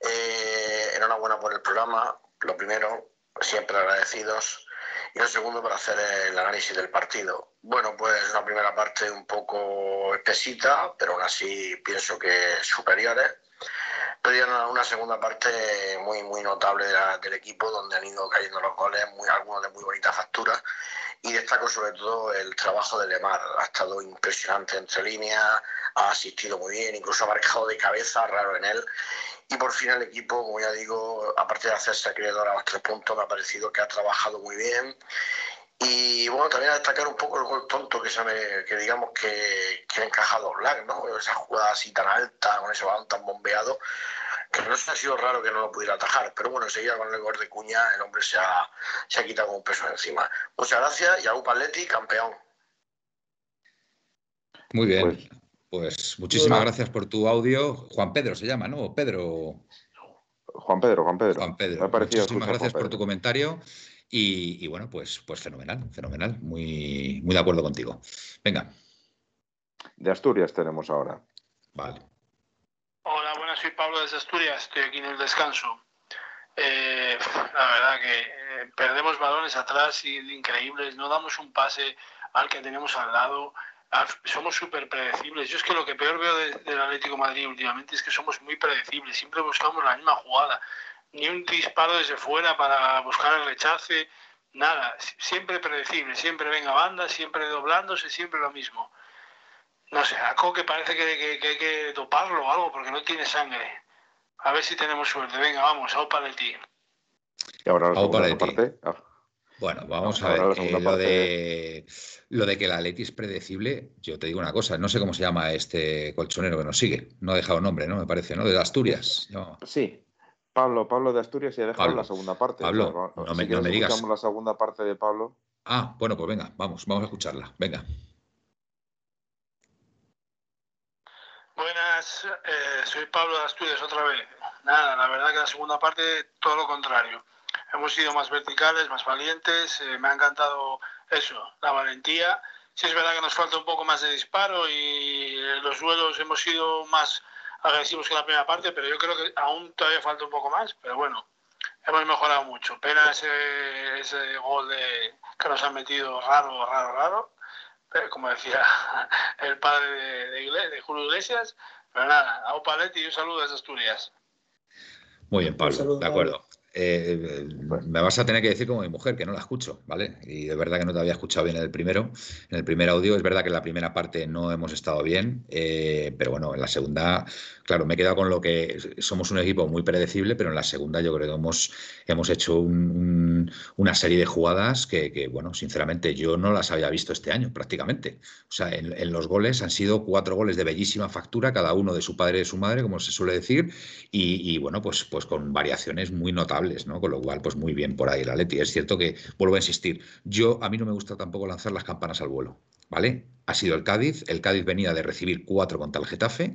Eh, enhorabuena por el programa. Lo primero, siempre agradecidos. Y lo segundo, para hacer el análisis del partido. Bueno, pues la primera parte un poco espesita, pero aún así pienso que superiores pero una segunda parte muy muy notable del equipo donde han ido cayendo los goles, muy, algunos de muy bonita factura y destaco sobre todo el trabajo de Lemar, ha estado impresionante entre líneas, ha asistido muy bien, incluso ha marcado de cabeza, raro en él. Y por fin el equipo, como ya digo, aparte de hacerse acreedor a los tres puntos, me ha parecido que ha trabajado muy bien y bueno, también a destacar un poco el gol tonto que, se me, que digamos que, que ha encajado Black, ¿no? Esa jugada así tan alta, con ese balón tan bombeado, que no se ha sido raro que no lo pudiera atajar. Pero bueno, enseguida con el gol de Cuña, el hombre se ha, se ha quitado un peso encima. Muchas gracias y a Upaletti, campeón. Muy bien. Pues, pues muchísimas gracias por tu audio. Juan Pedro se llama, ¿no? Pedro. Juan Pedro, Juan Pedro. Juan Pedro. Muchísimas gracias por tu comentario. Y, bueno, pues, pues fenomenal, fenomenal. Muy, muy de acuerdo contigo. Venga. De Asturias tenemos ahora. Vale. Hola, buenas, soy Pablo desde Asturias, estoy aquí en el descanso. Eh, la verdad que eh, perdemos balones atrás y increíbles, no damos un pase al que tenemos al lado, somos súper predecibles. Yo es que lo que peor veo del Atlético Madrid últimamente es que somos muy predecibles, siempre buscamos la misma jugada ni un disparo desde fuera para buscar el rechace, nada, siempre predecible, siempre venga banda, siempre doblándose, siempre lo mismo. No sé, a Coque parece que, hay que toparlo o algo porque no tiene sangre. A ver si tenemos suerte. Venga, vamos, a para ti. Y ahora la segunda parte. Ah. Bueno, vamos a ver. Eh, lo, de, lo de que la Leti es predecible, yo te digo una cosa, no sé cómo se llama este colchonero que nos sigue. No ha dejado nombre, ¿no? Me parece, ¿no? De Asturias. Sí, Pablo, Pablo de Asturias y ha dejado la segunda parte. Pablo, no, me, no me digas. la segunda parte de Pablo. Ah, bueno, pues venga, vamos, vamos a escucharla. Venga. Buenas, eh, soy Pablo de Asturias otra vez. Nada, la verdad que la segunda parte todo lo contrario. Hemos sido más verticales, más valientes, eh, me ha encantado eso, la valentía. Sí es verdad que nos falta un poco más de disparo y en los duelos hemos sido más agresivos que la primera parte, pero yo creo que aún todavía falta un poco más, pero bueno, hemos mejorado mucho. Pena ese, ese gol de, que nos han metido raro, raro, raro, pero como decía el padre de, de, de Julio Iglesias, pero nada, a Opaletti y un saludo desde Asturias. Muy bien, Pablo, de acuerdo. Eh, me vas a tener que decir como mi mujer que no la escucho, ¿vale? Y de verdad que no te había escuchado bien en el primero. En el primer audio es verdad que en la primera parte no hemos estado bien, eh, pero bueno, en la segunda, claro, me he quedado con lo que somos un equipo muy predecible, pero en la segunda yo creo que hemos, hemos hecho una serie de jugadas que, bueno, sinceramente yo no las había visto este año prácticamente. O sea, en, los goles han sido cuatro goles de bellísima factura, cada uno de su padre y de su madre, como se suele decir, y, y bueno, pues, pues con variaciones muy notables ¿no? Con lo cual, pues muy bien por ahí la Leti. Es cierto que, vuelvo a insistir, yo a mí no me gusta tampoco lanzar las campanas al vuelo, ¿vale? Ha sido el Cádiz, el Cádiz venía de recibir cuatro contra el Getafe,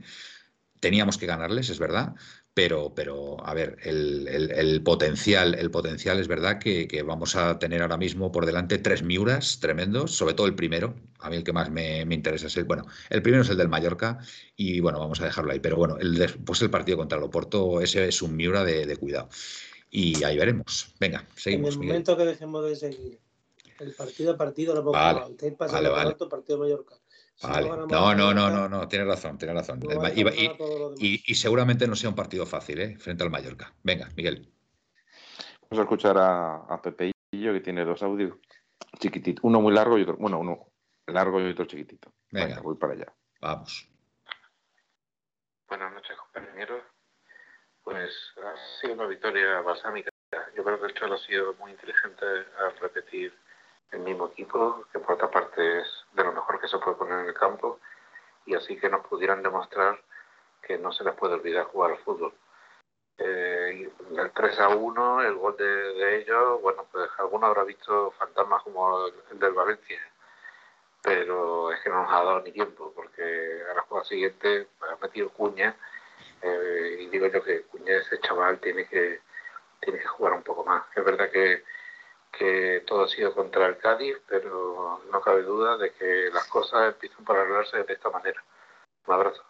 Teníamos que ganarles, es verdad, pero, pero a ver, el, potencial, el potencial es verdad que, vamos a tener ahora mismo por delante tres Miuras tremendos, sobre todo el primero. A mí el que más me, interesa es el, bueno, el primero es el del Mallorca y bueno, vamos a dejarlo ahí. Pero bueno, el después el partido contra el Oporto, ese es un Miura de, cuidado. Y ahí veremos. Venga, seguimos. En el momento que dejemos de seguir el partido a partido, lo vale, vale, vale. partido Mallorca no, no, no, no, no, tienes razón, tienes razón. y, seguramente no sea un partido fácil, ¿eh? Frente al Mallorca. Venga, Miguel. Vamos a escuchar a, a Pepeillo, que tiene dos audios chiquititos. Uno muy largo y otro, bueno, uno largo y otro chiquitito. Venga, voy para allá. Vamos. Buenas noches, compañeros. Pues ha sido una victoria balsámica. Yo creo que el Cholo ha sido muy inteligente al repetir el mismo equipo, que por otra parte es de lo mejor que se puede poner en el campo, y así que nos pudieran demostrar que no se les puede olvidar jugar al fútbol. Eh, el 3 a 1, el gol de, ellos, bueno, pues alguno habrá visto fantasmas como el del Valencia, pero es que no nos ha dado ni tiempo, porque a la jugada siguiente ha metido Cuña, eh, y digo yo que Cuña, ese chaval, tiene que, tiene que jugar un poco más. Es verdad que que todo ha sido contra el Cádiz, pero no cabe duda de que las cosas empiezan para arreglarse de esta manera. Un abrazo.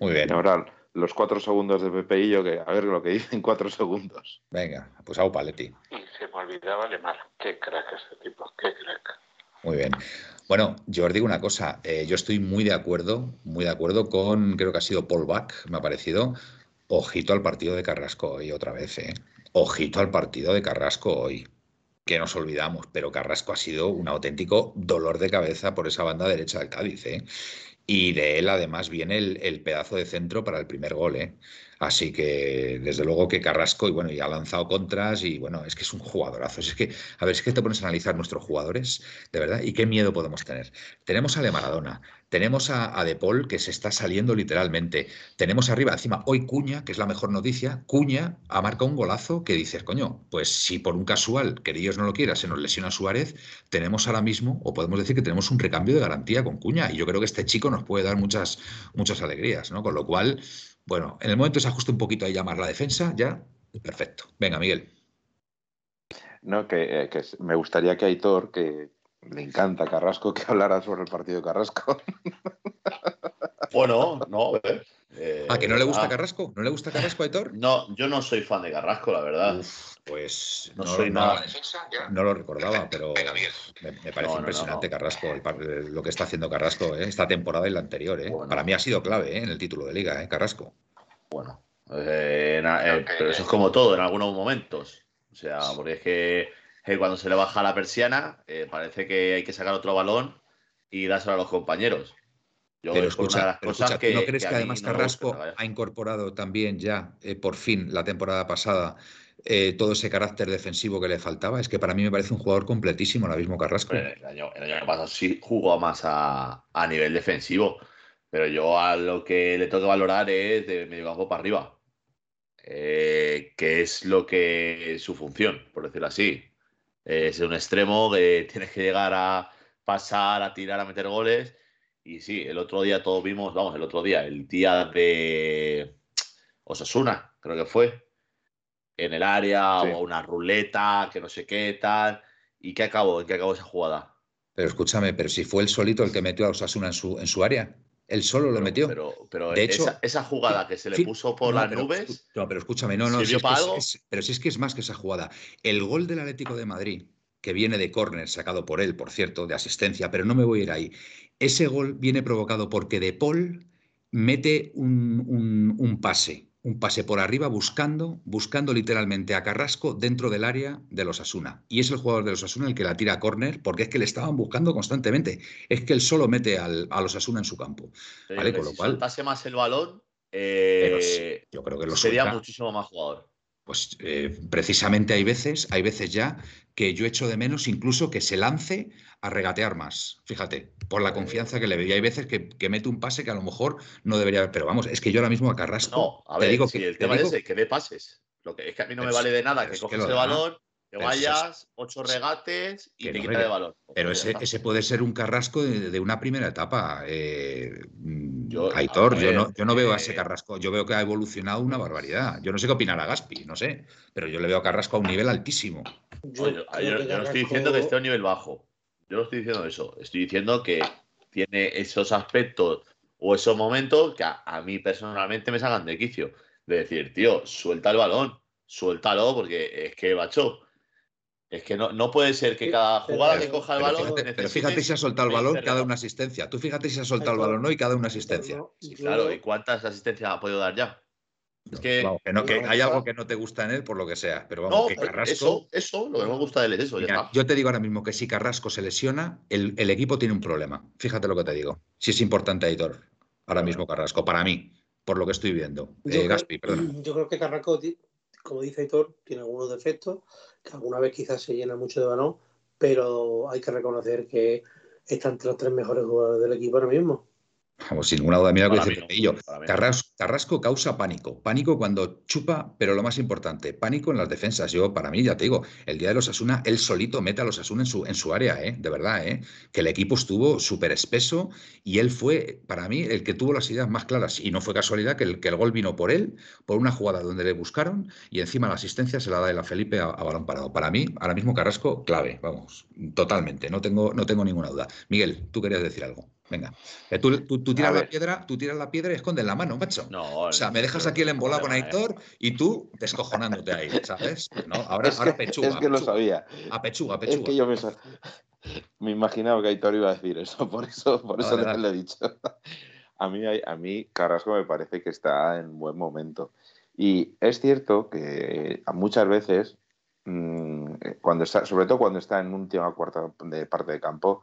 Muy bien. Ahora los cuatro segundos de Pepe y yo, que a ver lo que dicen cuatro segundos. Venga, pues a Paletti. Y se me olvidaba Lemar. Qué crack ese tipo, qué crack. Muy bien. Bueno, yo os digo una cosa, eh, yo estoy muy de acuerdo, muy de acuerdo con, creo que ha sido Paul Bach, me ha parecido, ojito al partido de Carrasco y otra vez, ¿eh? Ojito al partido de Carrasco hoy, que nos olvidamos, pero Carrasco ha sido un auténtico dolor de cabeza por esa banda derecha del Cádiz. ¿eh? Y de él además viene el, pedazo de centro para el primer gol. ¿eh? Así que, desde luego que Carrasco, y bueno, ya ha lanzado contras, y bueno, es que es un jugadorazo. Es que, a ver, es que te pones a analizar nuestros jugadores, de verdad, y qué miedo podemos tener. Tenemos a Le Maradona, tenemos a, De Paul, que se está saliendo literalmente. Tenemos arriba, encima, hoy Cuña, que es la mejor noticia. Cuña ha marcado un golazo que dices, coño, pues si por un casual, que Dios no lo quiera, se nos lesiona Suárez, tenemos ahora mismo, o podemos decir que tenemos un recambio de garantía con Cuña. Y yo creo que este chico nos puede dar muchas, muchas alegrías, ¿no? Con lo cual, bueno, en el momento se ajusta un poquito a llamar la defensa, ya, perfecto. Venga, Miguel. No, que, eh, me gustaría que Aitor, que le encanta Carrasco, que hablara sobre el partido de Carrasco. Bueno, no, a ver. Eh, ¿A que no le gusta Carrasco? ¿No le gusta Carrasco, Aitor? No, yo no soy fan de Carrasco, la verdad. pues no, soy nada. No, lo recordaba, pero me, parece impresionante Carrasco, lo que está haciendo Carrasco ¿eh? esta temporada y la anterior. ¿eh? Para mí ha sido clave en el título de liga, Carrasco. Bueno, pero eso es como todo en algunos momentos. O sea, porque es que cuando se le baja la persiana, parece que hay que sacar otro balón y dárselo a los compañeros pero escucha, ¿no crees que, además Carrasco ha incorporado también ya, eh, por fin, la temporada pasada, eh, todo ese carácter defensivo que le faltaba? Es que para mí me parece un jugador completísimo ahora mismo Carrasco. El año, el año pasado sí jugó más a, nivel defensivo, pero yo a lo que le tengo que valorar es de medio campo para arriba, eh, que es lo que es su función, por decirlo así. Es un extremo que tienes que llegar a pasar, a tirar, a meter goles y sí, el otro día todos vimos, vamos, el otro día, el día de Osasuna, creo que fue, en el área o una ruleta, que no sé qué tal. ¿Y qué acabó? ¿En qué acabó esa jugada? Pero escúchame, pero si fue el solito el que metió a Osasuna en su, en su área. Él solo lo metió. Pero, pero de hecho, esa, jugada que se le puso por las nubes. No, pero escúchame, no, no. pero si es que es más que esa jugada. El gol del Atlético de Madrid, que viene de córner, sacado por él, por cierto, de asistencia, pero no me voy a ir ahí. Ese gol viene provocado porque De Paul mete un, pase, un pase por arriba buscando, buscando literalmente a Carrasco dentro del área de los Asuna. Y es el jugador de los Asuna el que la tira a córner porque es que le estaban buscando constantemente. Es que él solo mete a los Asuna en su campo. ¿vale? Con lo cual, si más el balón, eh, yo creo que lo sería muchísimo más jugador. Pues eh, precisamente hay veces, hay veces ya que yo echo de menos incluso que se lance a regatear más. Fíjate, por la confianza que le veía. Hay veces que, mete un pase que a lo mejor no debería. Pero vamos, es que yo ahora mismo a Carrasco. No, a ver, digo que, el tema es que dé pases. Lo que es que a mí no me vale de nada que coges el balón Te vayas, ocho regates y te que- el balón. Pero ese, puede ser un carrasco de, de una primera etapa. eh, Yo- Aitor, yo no, yo no veo a ese eh, carrasco. Yo veo que ha evolucionado una barbaridad. Yo no sé qué opinará Gaspi, no sé. Pero yo le veo a Carrasco a un nivel altísimo. Yo, No, yo, creo yo- que yo no estoy diciendo que esté a un nivel bajo. Yo no estoy diciendo eso. Estoy diciendo que tiene esos aspectos o esos momentos que a, a mí personalmente me sacan de quicio. De decir, tío, suelta el balón, suéltalo, porque es que, macho, es que no, no puede ser que cada pero- jugada que pero- coja el balón. fíjate, pero fíjate si ha soltado el balón 20 cada una asistencia. Tú fíjate si ha soltado el balón hoy cada una asistencia. No, Sí, claro, ¿y cuántas asistencias ha podido dar ya? Es que. Vamos, que no, que no, hay no, algo no. que no te gusta en él por lo que sea. Pero vamos, No, que Carrasco. eso, eso, lo que no me gusta de él es eso. Mira, yo te digo ahora mismo que si Carrasco se lesiona, el, el equipo tiene un problema. Fíjate lo que te digo. Si es importante, Aitor, ahora mismo Carrasco, para mí, por lo que estoy viendo. Yo, Eh, creo, Gaspi, perdona. yo creo que Carrasco, como dice Hitor, tiene algunos defectos, que alguna vez quizás se llena mucho de balón, pero hay que reconocer que está entre los tres mejores jugadores del equipo ahora mismo. Vamos, sin ninguna duda, mira lo que dice no. Carrasco, Carrasco causa pánico. Pánico cuando chupa, pero lo más importante, pánico en las defensas. Yo, para mí, ya te digo, el día de los Asuna, él solito mete a los Asuna en su, en su área, ¿eh? de verdad, ¿eh? que el equipo estuvo súper espeso y él fue, para mí, el que tuvo las ideas más claras. Y no fue casualidad que el, que el gol vino por él, por una jugada donde le buscaron y encima la asistencia se la da el a Felipe a, a balón parado. Para mí, ahora mismo Carrasco, clave, vamos, totalmente, no tengo, no tengo ninguna duda. Miguel, tú querías decir algo. Venga, Eh, tú, tú- tú tiras la piedra, tú tiras la piedra y escondes la mano, macho. No, O sea, me dejas aquí el embolado con Aitor y tú descojonándote ahí, ¿sabes? No, ahora, es, ahora que, pechuga. es que lo pechuga. sabía. A pechuga, a Es pechuga. que yo me, me imaginaba que Aitor iba a decir eso, por eso, por eso Dale, le- he dicho. A mí, a mí Carrasco me parece que está en buen momento. Y es cierto que muchas veces, mm, cuando está, sobre todo cuando está en última cuarta de parte de campo,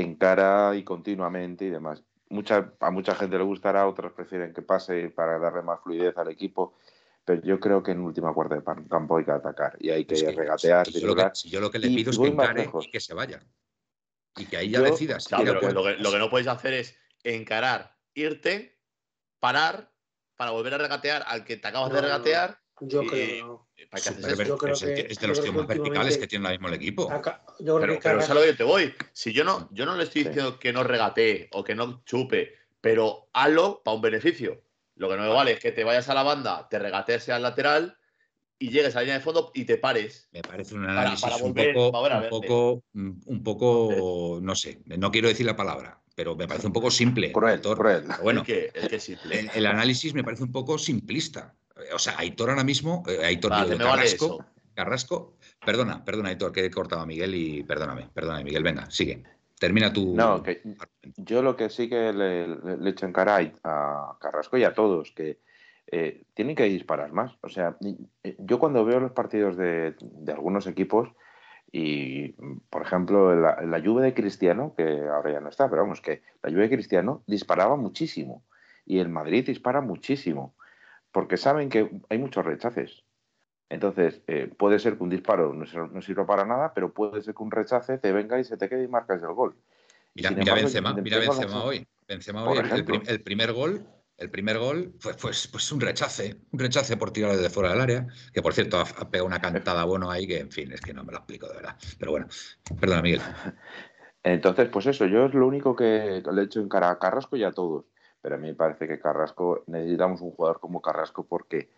encara y continuamente y demás. Mucha, a mucha gente le gustará, otros prefieren que pase para darle más fluidez al equipo, pero yo creo que en última cuarta de campo hay que atacar y hay que Es que regatear, si yo, lo que, driblar. si yo lo que le Y pido es que encare y que se vaya. Y que ahí ya Yo- decidas. Claro, pero lo, que, lo que no podéis hacer es encarar, irte, parar, para volver a regatear al que te acabas No, de no. regatear. Yo y- creo es, que- es de los tíos más verticales que tiene ahora mismo el equipo. Acá- yo creo Pero, que pero Carrasco- es a lo que te voy. Si yo no, yo no le estoy Sí. diciendo que no regatee o que no chupe, pero hazlo para un beneficio. Lo que no me vale es que te vayas a la banda, te regatees al lateral y llegues a la línea de fondo y te pares. Me parece un análisis para un volver- poco, un poco, un poco, no sé, no quiero decir la palabra, pero me parece un poco simple. Cruel, cruel. Bueno, el que, el que es simple. el, el análisis me parece un poco simplista. Eh, O sea, Aitor ahora mismo, eh, Aitor digo, vale Carrasco. Carrasco, perdona, perdona, Aitor, que he cortado a Miguel y perdóname, perdóname, Miguel, venga, sigue. Termina tu. No, que yo lo que sí que le, le- le echo en cara a, Carrasco y a todos, que eh, tienen que disparar más. O sea, eh, yo cuando veo los partidos de, de algunos equipos, y por ejemplo, la, la Juve de Cristiano, que ahora ya no está, pero vamos, que la Juve de Cristiano disparaba muchísimo. Y el Madrid dispara muchísimo. Porque saben que hay muchos rechaces. Entonces, eh, puede ser que un disparo no, sir- no sirva para nada, pero puede ser que un rechace te venga y se te quede y marcas el gol. Mira, mira embargo, Benzema, mira Benzema hoy. Benzema hoy, el- prim- primer gol, el primer gol fue pues, pues un rechace, un rechace por tirar desde fuera del área, que por cierto ha, ha pegado una cantada bueno ahí que, en fin, es que no me lo explico de verdad. Pero bueno, perdona, Miguel. Entonces, pues eso, yo es lo único que le echo en cara a Carrasco y a todos. Pero a mí me parece que Carrasco, necesitamos un jugador como Carrasco porque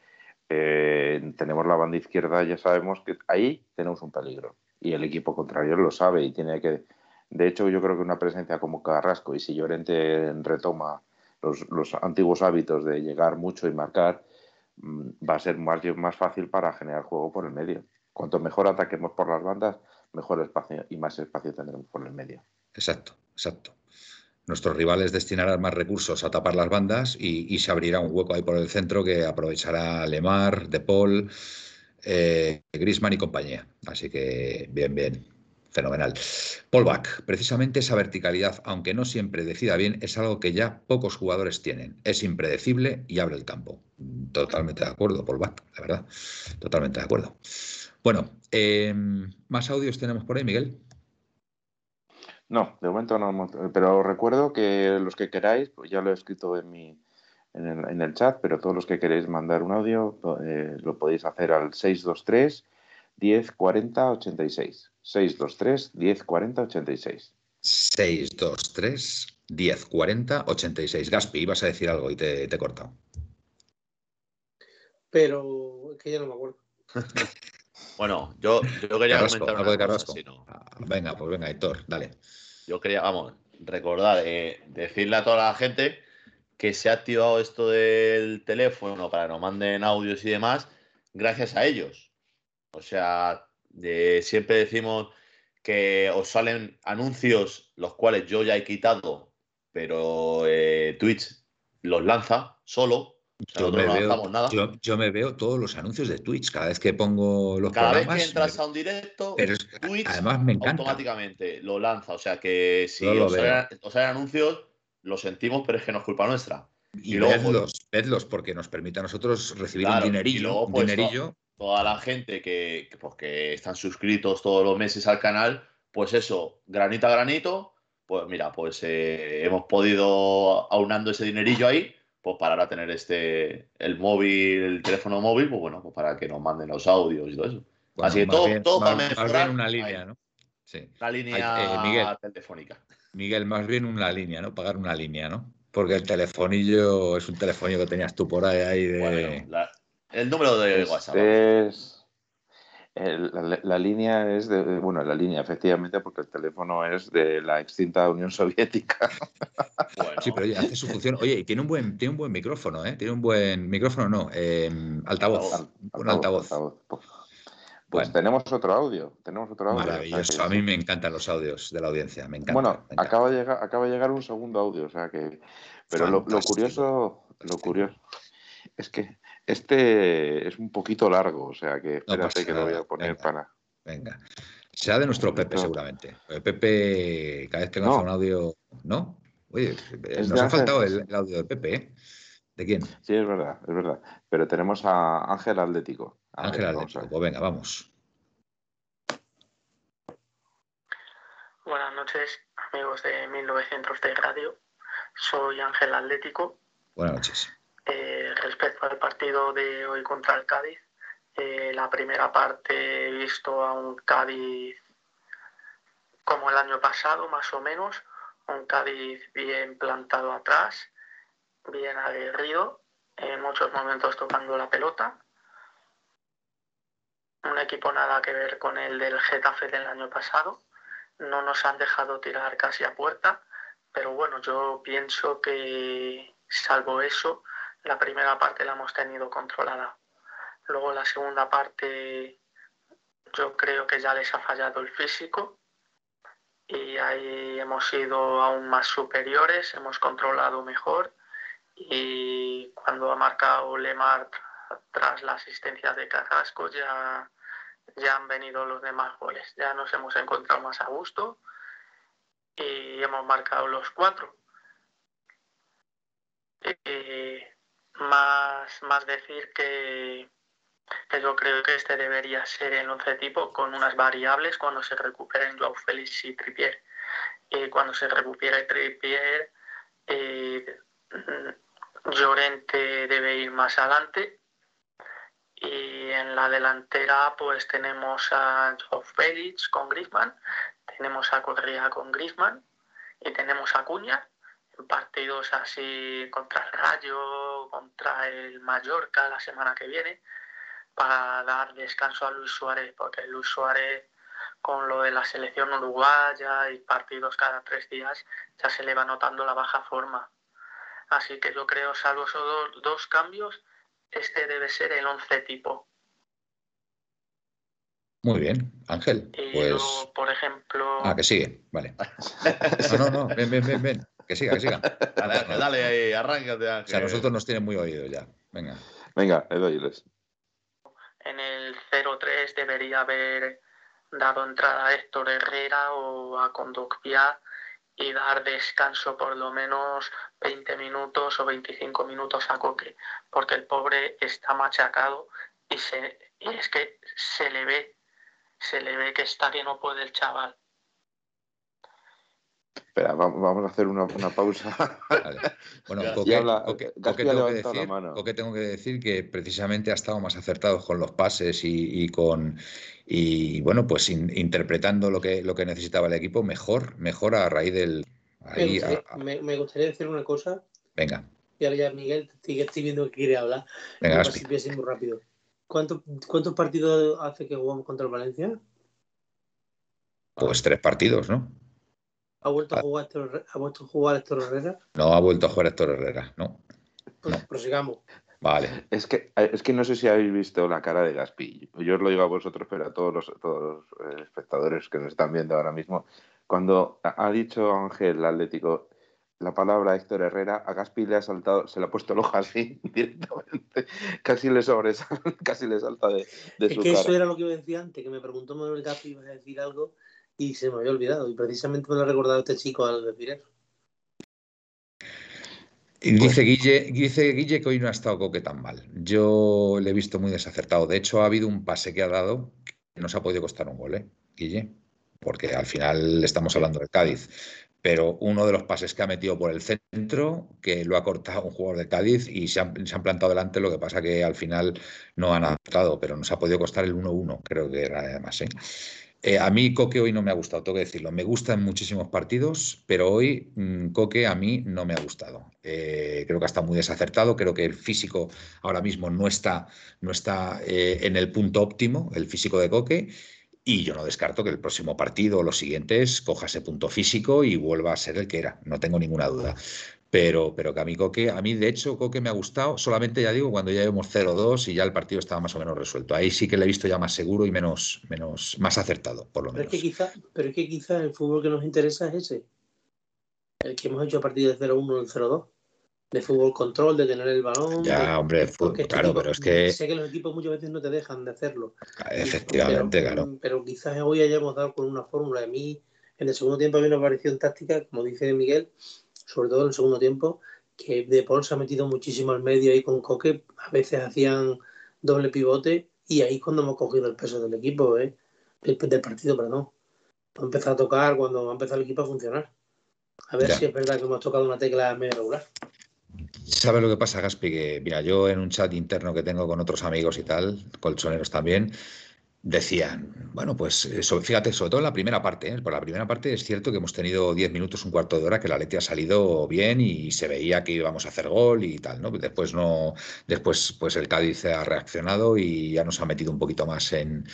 eh, tenemos la banda izquierda, ya sabemos que ahí tenemos un peligro. Y el equipo contrario lo sabe y tiene que... De hecho, yo creo que una presencia como Carrasco y si Llorente retoma los, los antiguos hábitos de llegar mucho y marcar, mm, va a ser más, más fácil para generar juego por el medio. Cuanto mejor ataquemos por las bandas, mejor espacio y más espacio tendremos por el medio. Exacto, exacto. Nuestros rivales destinarán más recursos a tapar las bandas y, se abrirá un hueco ahí por el centro que aprovechará Lemar, De Paul, eh, Grisman y compañía. Así que bien, bien. Fenomenal. Paul Bach, precisamente esa verticalidad, aunque no siempre decida bien, es algo que ya pocos jugadores tienen. Es impredecible y abre el campo. Totalmente de acuerdo, Paul Bach, la verdad. Totalmente de acuerdo. Bueno, eh, ¿más audios tenemos por ahí, Miguel? No, de momento no. Pero os recuerdo que los que queráis, pues ya lo he escrito en mi en el, en el chat, pero todos los que queréis mandar un audio eh, lo podéis hacer al 623 10 40 86. 623 10 40 86. 623 10 40 86. Gaspi, ibas a decir algo y te, te he cortado. Pero es que ya no me acuerdo. Bueno, yo, yo quería Carrasco, comentar algo de Carrasco. Ah, Venga, pues venga, Héctor, dale. Yo quería, vamos, recordar, eh, decirle a toda la gente que se ha activado esto del teléfono para que nos manden audios y demás, gracias a ellos. O sea, de- siempre decimos que os salen anuncios, los cuales yo ya he quitado, pero eh, Twitch los lanza solo. Yo me, no veo, lanzamos nada. yo, yo me veo todos los anuncios de Twitch. Cada vez que pongo los Cada vez programas. que entras a un directo, pero es- Twitch además me encanta. automáticamente lo lanza. O sea que si os salen, os salen anuncios, lo sentimos, pero es que no es culpa nuestra. Y, y luego, pues- vedlos, vedlos, porque nos permite a nosotros recibir Claro, un y dinerillo. luego, un pues, dinerillo. Toda la gente que, que, pues, que están suscritos todos los meses al canal, pues eso, granito a granito, pues mira, pues eh, hemos podido aunando ese dinerillo ahí, pues para ahora tener este, el móvil, el teléfono móvil, pues bueno, pues para que nos manden los audios y todo eso. Bueno, Así que todo- bien- todo para más- más mejorar bien una ahí. línea, ¿no? Sí. La línea Ay, eh, Miguel. telefónica. Miguel, más bien una línea, ¿no? Pagar una línea, ¿no? Porque el telefonillo es un telefonillo que tenías tú por ahí, ahí de. Bueno, la- el número de WhatsApp. Este es. La, la línea es de. Bueno, la línea, efectivamente, porque el teléfono es de la extinta Unión Soviética. Bueno, Sí, pero oye, hace su función. Oye, y tiene un buen, tiene un buen micrófono, ¿eh? Tiene un buen micrófono, no, eh, altavoz. Altavoz. Un altavoz. Pues Bueno. tenemos otro audio. Tenemos otro audio. o sea Maravilloso. A mí me encantan los audios de la audiencia. Me encanta. Bueno, me encanta. acaba de llegar, acaba de llegar un segundo audio, o sea que. Pero lo, curioso, lo curioso es que este es un poquito largo, o sea que No espérate pasa que lo voy nada, a poner venga. para. Venga. Será de nuestro Pepe, No. seguramente. El Pepe, cada vez que lanza No. un audio. ¿No? Oye, Es nos ha faltado Ángel. el, el audio de Pepe, ¿eh? ¿De quién? Sí, es verdad, es verdad. Pero tenemos a Ángel Atlético. A Ángel a Atlético. Pues venga, vamos. Buenas noches, amigos de 1900 de Radio. Soy Ángel Atlético. Buenas noches. Eh, respecto al partido de hoy contra el Cádiz, eh, la primera parte he visto a un Cádiz como el año pasado, más o menos. Un Cádiz bien plantado atrás, bien aguerrido, en muchos momentos tocando la pelota. Un equipo nada que ver con el del Getafe del año pasado no nos han dejado tirar casi a puerta, pero bueno, yo pienso que salvo eso, la primera parte la hemos tenido controlada. Luego la segunda parte yo creo que ya les ha fallado el físico y ahí hemos sido aún más superiores, hemos controlado mejor y cuando ha marcado Lemar tras la asistencia de Carrasco ya ya han venido los demás goles. Ya nos hemos encontrado más a gusto y hemos marcado los cuatro. Y más, más decir que, yo creo que este debería ser el once tipo con unas variables cuando se recuperen Joao Félix y Trippier. Y cuando se recupere Trippier, eh, Llorente debe ir más adelante y en la delantera pues tenemos a Joao con Griezmann, tenemos a Correa con Griezmann y tenemos a Cuña en partidos así contra el Rayo, contra el Mallorca la semana que viene para dar descanso a Luis Suárez porque Luis Suárez con lo de la selección uruguaya y partidos cada tres días ya se le va notando la baja forma. Así que yo creo, salvo esos dos, dos cambios, este debe ser el 11 tipo. Muy bien, Ángel. Y Pues. luego, por ejemplo, Ah, que sigue, vale. No, no, no, ven, ven, ven, ven. Que siga, que siga. Dale, dale ahí, arráncate, O Ángel. sea, nosotros nos tienen muy oídos ya. Venga. Venga, les. en el 0-3 debería haber dado entrada a Héctor Herrera o a Condogbia y dar descanso por lo menos 20 minutos o 25 minutos a Coque, porque el pobre está machacado y, se, y es que se le ve, se le ve que está que no puede el chaval. Espera, vamos a hacer una, pausa. Bueno, Coque, tengo que decir, tengo que decir que precisamente ha estado más acertado con los pases y, con y bueno, pues interpretando lo que, lo que necesitaba el equipo mejor, mejor a raíz del. me, gustaría, decir una cosa. Venga. Y ahora ya Miguel, sigue estoy viendo que quiere hablar. Venga, así muy rápido. ¿Cuántos, ¿Cuántos partidos hace que jugamos contra el Valencia? Pues tres partidos, ¿no? ¿Ha vuelto, a ah. jugar Héctor, ¿Ha vuelto a jugar Héctor Herrera? No, ha vuelto a jugar Héctor Herrera, no. Pues prosigamos. Vale. Es que, es que no sé si habéis visto la cara de Gaspi. Yo os lo digo a vosotros, pero a todos los, todos los eh, espectadores que nos están viendo ahora mismo. Cuando ha dicho Ángel Atlético la palabra Héctor Herrera, a Gaspi le ha saltado, se le ha puesto el ojo así directamente. Casi le sobresale, casi le salta de, de es que eso era lo que yo decía antes, que me preguntó Manuel Gaspi, iba a decir algo y se me había olvidado. Y precisamente me lo ha recordado este chico al decir eso. Dice Guille, dice Guille que hoy no ha estado Coque tan mal. Yo le he visto muy desacertado. De hecho, ha habido un pase que ha dado que nos ha podido costar un gol, ¿eh? Guille. Porque al final estamos hablando del Cádiz. Pero uno de los pases que ha metido por el centro, que lo ha cortado un jugador de Cádiz y se han, plantado delante, lo que pasa que al final no han adaptado, pero nos ha podido costar el 1-1, creo que era además. ¿eh? Eh, a mí Coque hoy no me ha gustado, tengo que decirlo. Me gusta en muchísimos partidos, pero hoy mm, Coque a mí no me ha gustado. Eh, creo que ha estado muy desacertado, creo que el físico ahora mismo no está, no está eh, en el punto óptimo, el físico de Coque, y yo no descarto que el próximo partido o los siguientes coja ese punto físico y vuelva a ser el que era, no tengo ninguna duda. Pero, pero que a mí Coque, a mí de hecho Coque me ha gustado, solamente ya digo, cuando ya llevamos 0-2 y ya el partido estaba más o menos resuelto. Ahí sí que le he visto ya más seguro y menos, menos, más acertado, por lo menos. Pero es que quizá, pero es que quizá el fútbol que nos interesa es ese. El que hemos hecho a partir de 0-1 el 0-2. De fútbol control, de tener el balón. Ya, hombre, fútbol, claro, pero es que. Sé que los equipos muchas veces no te dejan de hacerlo. Efectivamente, claro. Pero quizás hoy hayamos dado con una fórmula. A mí, en el segundo tiempo, a mí me pareció en táctica, como dice Miguel, sobre todo en el segundo tiempo, que De Paul se ha metido muchísimo al medio ahí con Coque, a veces hacían doble pivote y ahí es cuando hemos cogido el peso del equipo, ¿eh? del, partido, perdón. Ha empezado a tocar cuando ha empezado el equipo a funcionar. A ver si es verdad que hemos tocado una tecla medio regular. ¿Sabes lo que pasa, Gaspi? Que, mira, yo en un chat interno que tengo con otros amigos y tal, colchoneros también, decían, bueno, pues fíjate, sobre todo en la primera parte, ¿eh? por la primera parte es cierto que hemos tenido 10 minutos, un cuarto de hora, que la Leti ha salido bien y se veía que íbamos a hacer gol y tal, ¿no? Después no, después pues el Cádiz ha reaccionado y ya nos ha metido un poquito más en,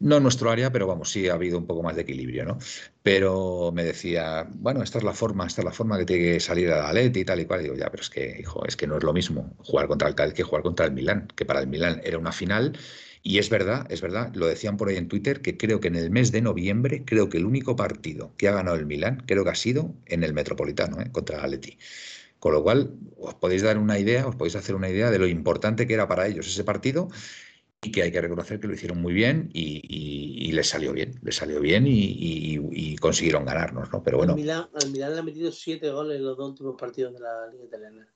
no en nuestro área, pero vamos, sí ha habido un poco más de equilibrio, ¿no? Pero me decía, bueno, esta es la forma, esta es la forma que tiene que salir a la Leti y tal y cual. Y digo, ya, pero es que, hijo, es que no es lo mismo jugar contra el Cádiz que jugar contra el Milán, que para el Milán era una final y es verdad, es verdad, lo decían por ahí en Twitter, que creo que en el mes de noviembre, creo que el único partido que ha ganado el Milán, creo que ha sido en el Metropolitano, ¿eh? contra el Atleti. Con lo cual, os podéis dar una idea, os podéis hacer una idea de lo importante que era para ellos ese partido y que hay que reconocer que lo hicieron muy bien y, les salió bien, les salió bien y, consiguieron ganarnos, ¿no? Pero bueno. Al Milán, Milán, le ha metido siete goles en los dos últimos partidos de la Liga Italiana.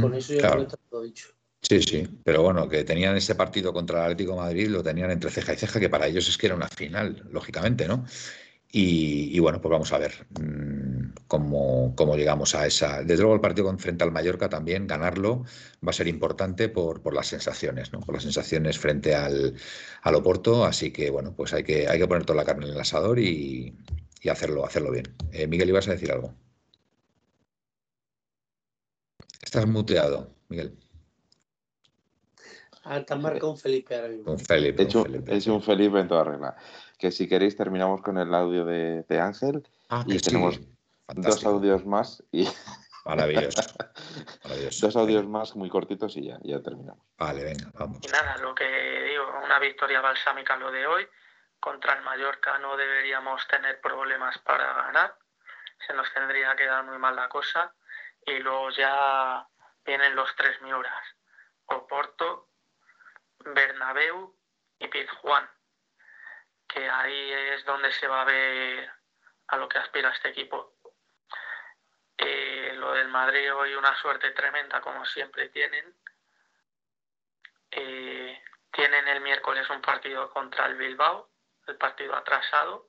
Con eso ya está todo dicho. Sí, sí, pero bueno, que tenían ese partido contra el Atlético Madrid, lo tenían entre ceja y ceja, que para ellos es que era una final, lógicamente, ¿no? Y, bueno, pues vamos a ver mm, cómo, llegamos a esa. Desde luego, el partido frente al Mallorca también, ganarlo va a ser importante por, las sensaciones, ¿no? Por las sensaciones frente al, Oporto. Así que bueno, pues hay que, hay que poner toda la carne en el asador y, hacerlo, hacerlo bien. Eh, Miguel, ibas a decir algo. Estás muteado, Miguel. Alta marca un Felipe ahora mismo. Un Felipe. He hecho, un Felipe en toda regla. Que si queréis terminamos con el audio de, Ángel. Ah, y tenemos dos audios más y. Maravilloso. Dos audios más muy cortitos y ya, ya terminamos. Vale, venga, vamos. Y nada, lo que digo, una victoria balsámica lo de hoy. Contra el Mallorca no deberíamos tener problemas para ganar. Se nos tendría que dar muy mal la cosa. Y luego ya vienen los tres Miuras. Oporto, Bernabéu y Pizjuán, que ahí es donde se va a ver a lo que aspira este equipo. Eh, lo del Madrid hoy una suerte tremenda, como siempre tienen. Eh, tienen el miércoles un partido contra el Bilbao, el partido atrasado,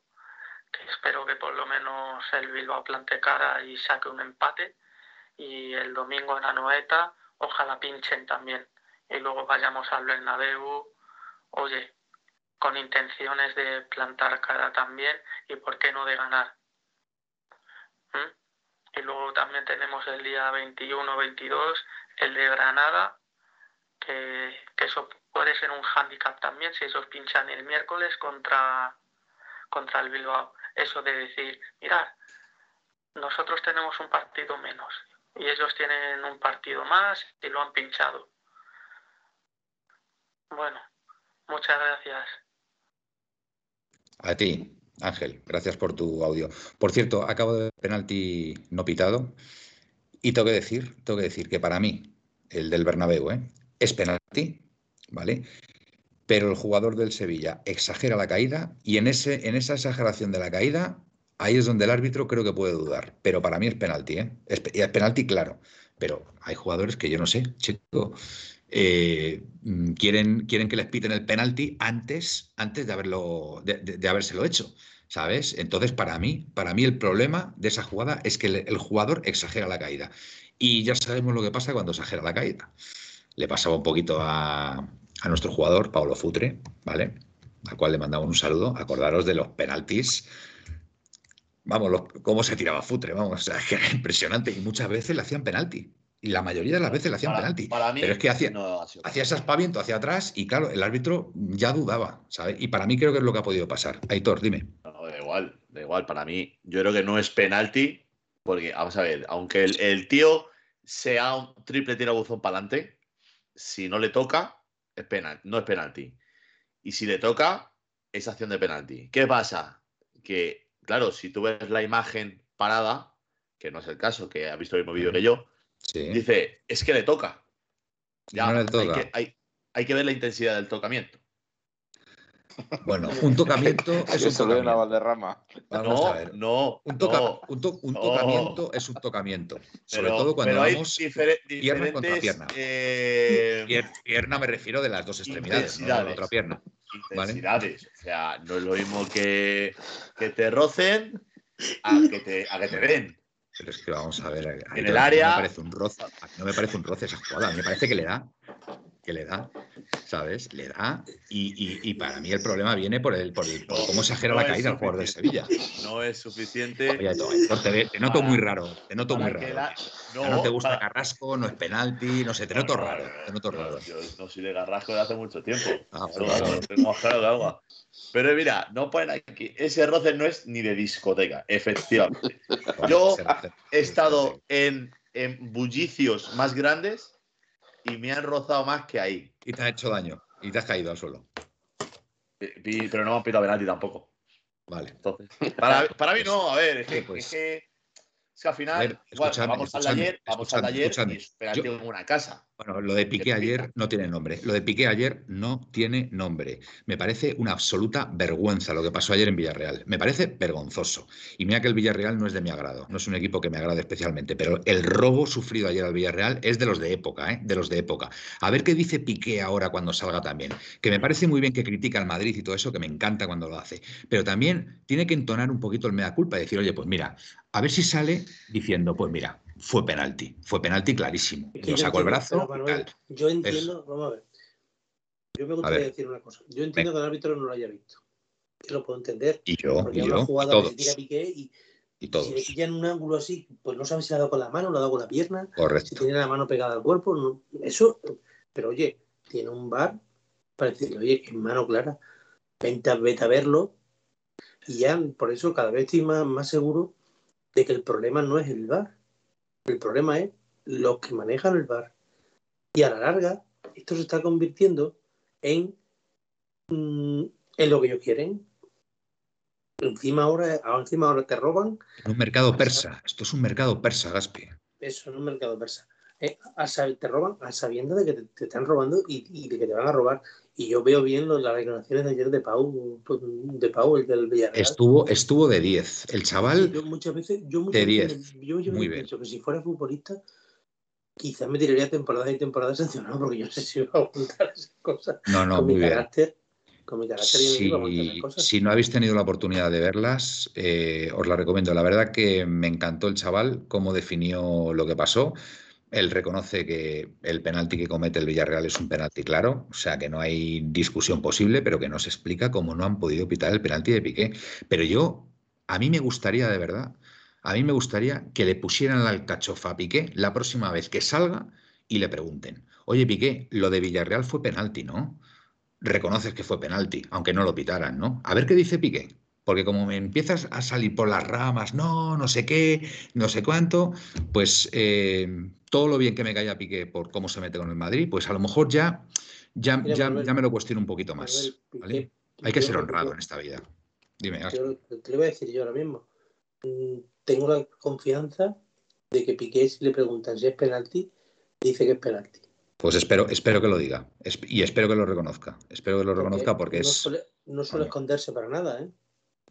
que espero que por lo menos el Bilbao plante cara y saque un empate. Y el domingo en Anoeta, ojalá pinchen también. Y luego vayamos al Bernabéu, oye, con intenciones de plantar cara también y por qué no de ganar. ¿Mm? Y luego también tenemos el día 21-22 el de Granada, que, eso puede ser un hándicap también si esos pinchan el miércoles contra, contra el Bilbao. Eso de decir, mirad, nosotros tenemos un partido menos y ellos tienen un partido más y lo han pinchado. Bueno, muchas gracias. A ti, Ángel, gracias por tu audio. Por cierto, acabo de penalti no pitado y tengo que decir, tengo que decir que para mí, el del Bernabéu, ¿eh? es penalti, ¿vale? Pero el jugador del Sevilla exagera la caída y en, ese, en esa exageración de la caída, ahí es donde el árbitro creo que puede dudar. Pero para mí es penalti, ¿eh? Es, es penalti, claro. Pero hay jugadores que yo no sé, chico, eh, mm, quieren, quieren que les piten el penalti antes, antes de, haberlo, de, habérselo hecho. ¿Sabes? Entonces, para mí, para mí el problema de esa jugada es que el, jugador exagera la caída. Y ya sabemos lo que pasa cuando exagera la caída le pasaba un poquito a, a nuestro jugador, Pablo Futre, ¿vale? Al cual le mandamos un saludo. Acordaros de los penaltis. Vamos, los, cómo se tiraba Futre, vamos, o sea, que era impresionante. Y muchas veces le hacían penalti. Y la mayoría de las veces le hacían Para- penalti. para mí Pero es que hacía, no hacía ese aspaviento hacia atrás y claro, el árbitro ya dudaba, ¿sabes? Y para mí creo que es lo que ha podido pasar. Aitor, dime. No, da igual, da igual. Para mí, yo creo que no es penalti, porque, vamos a ver, aunque el, el tío sea un triple tirabuzón para adelante, si no le toca, es penal, no es penalti. Y si le toca, es acción de penalti. ¿Qué pasa? Que, claro, si tú ves la imagen parada, que no es el caso, que ha visto el mismo vídeo que yo, Sí. dice, es que le toca. Ya, No le Hay, que, hay- hay que ver la intensidad del tocamiento. Bueno, un tocamiento es un tocamiento. Valderrama. Vamos no, a ver. no, Un, toca- no. un, to- un no. tocamiento es un tocamiento. Sobre Pero- todo cuando pero hay vamos pierna contra pierna. eh, Pier- Pierna me refiero de las dos extremidades, no de la otra pierna. ¿vale? intensidades. O sea, no es lo mismo que, que te rocen a que te, a que te den. Pero es que vamos a ver. En no el área- me parece un roce, no me parece un roce esa jugada. A mí me parece que le da. Que le da. ¿Sabes? Le da. Y, y- y para mí el problema viene por, el, por, el- por cómo exagera No la caída el jugador de Sevilla. No es suficiente. Oye, te, noto Para- muy raro. Te noto muy raro. la- no te gusta para- Carrasco, no es penalti, no sé, te no, noto no, raro. no, Te noto raro. Yo no soy de Garrasco de hace mucho tiempo. Ah, claro agua. Pero mira, no ponen aquí. Ese roce no es ni de discoteca, efectivamente. Yo. He estado en, en bullicios más grandes y me han rozado más que ahí. Y te ha hecho daño. Y te has caído al suelo. Y- Pero no me han pitado penalti tampoco. Vale. Entonces, para, para mí no, a ver, es que, Pues- es que, es que al final, A ver, igual, escuchadme, vamos al ayer, vamos al escuchadme. y penalti Yo- en una casa. Bueno, lo de Piqué ¿Qué ayer no tiene nombre. Lo de Piqué ayer no tiene nombre. Me parece una absoluta vergüenza lo que pasó ayer en Villarreal. Me parece vergonzoso. Y mira que el Villarreal no es de mi agrado. No es un equipo que me agrade especialmente. Pero el robo sufrido ayer al Villarreal es de los de época, ¿eh? De los de época. A ver qué dice Piqué ahora cuando salga también. Que me parece muy bien que critica al Madrid y todo eso, que me encanta cuando lo hace. Pero también tiene que entonar un poquito el mea culpa y decir, oye, pues mira, a ver si sale diciendo, pues mira, fue penalti. Fue penalti clarísimo. Que Lo sacó el brazo. pero, Manuel, yo entiendo, vamos a ver. Yo me gustaría decir una cosa. Yo entiendo que el árbitro no lo haya visto. Que lo puedo entender. Y yo, Porque y yo, jugada todos, que tira Piqué y y si le todos. pillan un ángulo así, pues no sabe si le ha dado con la mano, le ha dado con la pierna, si Correcto. tiene la mano pegada al cuerpo. no- eso, pero oye, tiene un bar para decirle, oye, es mano clara. Vente, a- vete a verlo. Y ya, por eso cada vez estoy más, más seguro de que el problema no es el bar. El problema es los que manejan el bar. Y a la larga, esto se está convirtiendo en, mm, en lo que ellos quieren. Encima ahora, ahora encima ahora te roban En un mercado persa. Esto es un mercado persa, Gaspi. eso en un mercado persa. Eh, a te roban a sabiendo de que te, te están robando y, y de que te van a robar. Y yo veo bien lo- las declaraciones de ayer de Pau, de Pau, el del Villarreal. Estuvo, estuvo de 10. El Sí, chaval, yo muchas veces, yo muchas de veces 10. me- yo, yo Muy bien. pienso que si fuera futbolista, quizás me tiraría temporadas y temporadas sancionado, porque yo no sé si va a aguantar esas cosas no, no, con muy mi bien. carácter. con mi carácter Si, cosas. si no habéis tenido la oportunidad de verlas, eh, os la recomiendo. La verdad que me encantó el chaval, cómo definió lo que pasó. Él reconoce que el penalti que comete el Villarreal es un penalti claro, o sea que no hay discusión posible, pero que no se explica cómo no han podido pitar el penalti de Piqué. Pero yo, a mí me gustaría de verdad, a mí me gustaría que le pusieran la alcachofa a Piqué la próxima vez que salga y le pregunten, oye Piqué, lo de Villarreal fue penalti, ¿no? reconoces que fue penalti, aunque no lo pitaran, ¿no? A ver qué dice Piqué. Porque como me empiezas a salir por las ramas, no, no sé qué, no sé cuánto, pues eh, todo lo bien que me caía Piqué por cómo se mete con el Madrid, pues a lo mejor ya, ya, Mira, ya, Manuel, ya me lo cuestiono un poquito más. Manuel, Piqué- ¿vale? Hay que ser honrado en esta vida. Dime, yo- te lo voy a decir yo ahora mismo. Mm, Tengo la confianza de que Piqué, si le preguntan si es penalti, dice que es penalti. Pues espero, espero que lo diga. Es- y espero que lo reconozca. Espero que lo reconozca porque no es. Suele, no suele esconderse para nada, ¿eh?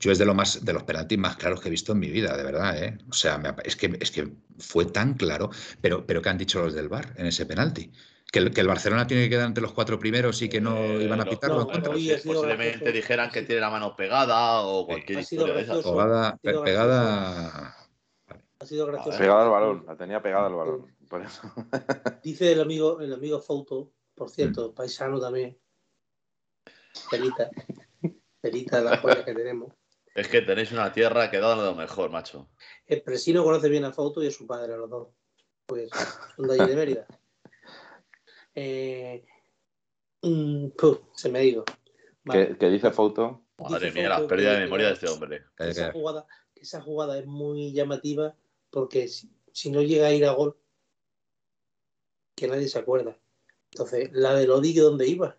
Yo es de lo más de los penaltis más claros que he visto en mi vida, de verdad, ¿eh? O sea, me es que es que fue tan claro, pero pero qué han dicho los del VAR en ese penalti, que el, que el Barcelona tiene que quedar entre los cuatro primeros y que no Eh, iban a lo- pitarlo en no, posiblemente dijeran que tiene la mano pegada o cualquier Ha sido historia de esas. gracioso. Pegada, Ha sido pe- pegada. Ha sido gracioso. Pegada al balón, la tenía pegada al balón. Por eso. Dice el amigo, el amigo Fouto, por cierto, Mm. paisano también. Perita de las joyas que tenemos. Es que tenéis una tierra que da lo mejor, macho. El presino conoce bien a Fouto y a su padre, a los dos. Pues son de allí de Mérida. Eh, mm, puf, se me ha ido. Vale. ¿Qué, qué dice Foto? Madre Dice mía, Fouto la pérdida de que- memoria de este hombre. Calla, esa jugada, que esa jugada es muy llamativa porque si, si no llega a ir a gol, que nadie se acuerda. Entonces, la de Lodi, ¿dónde iba?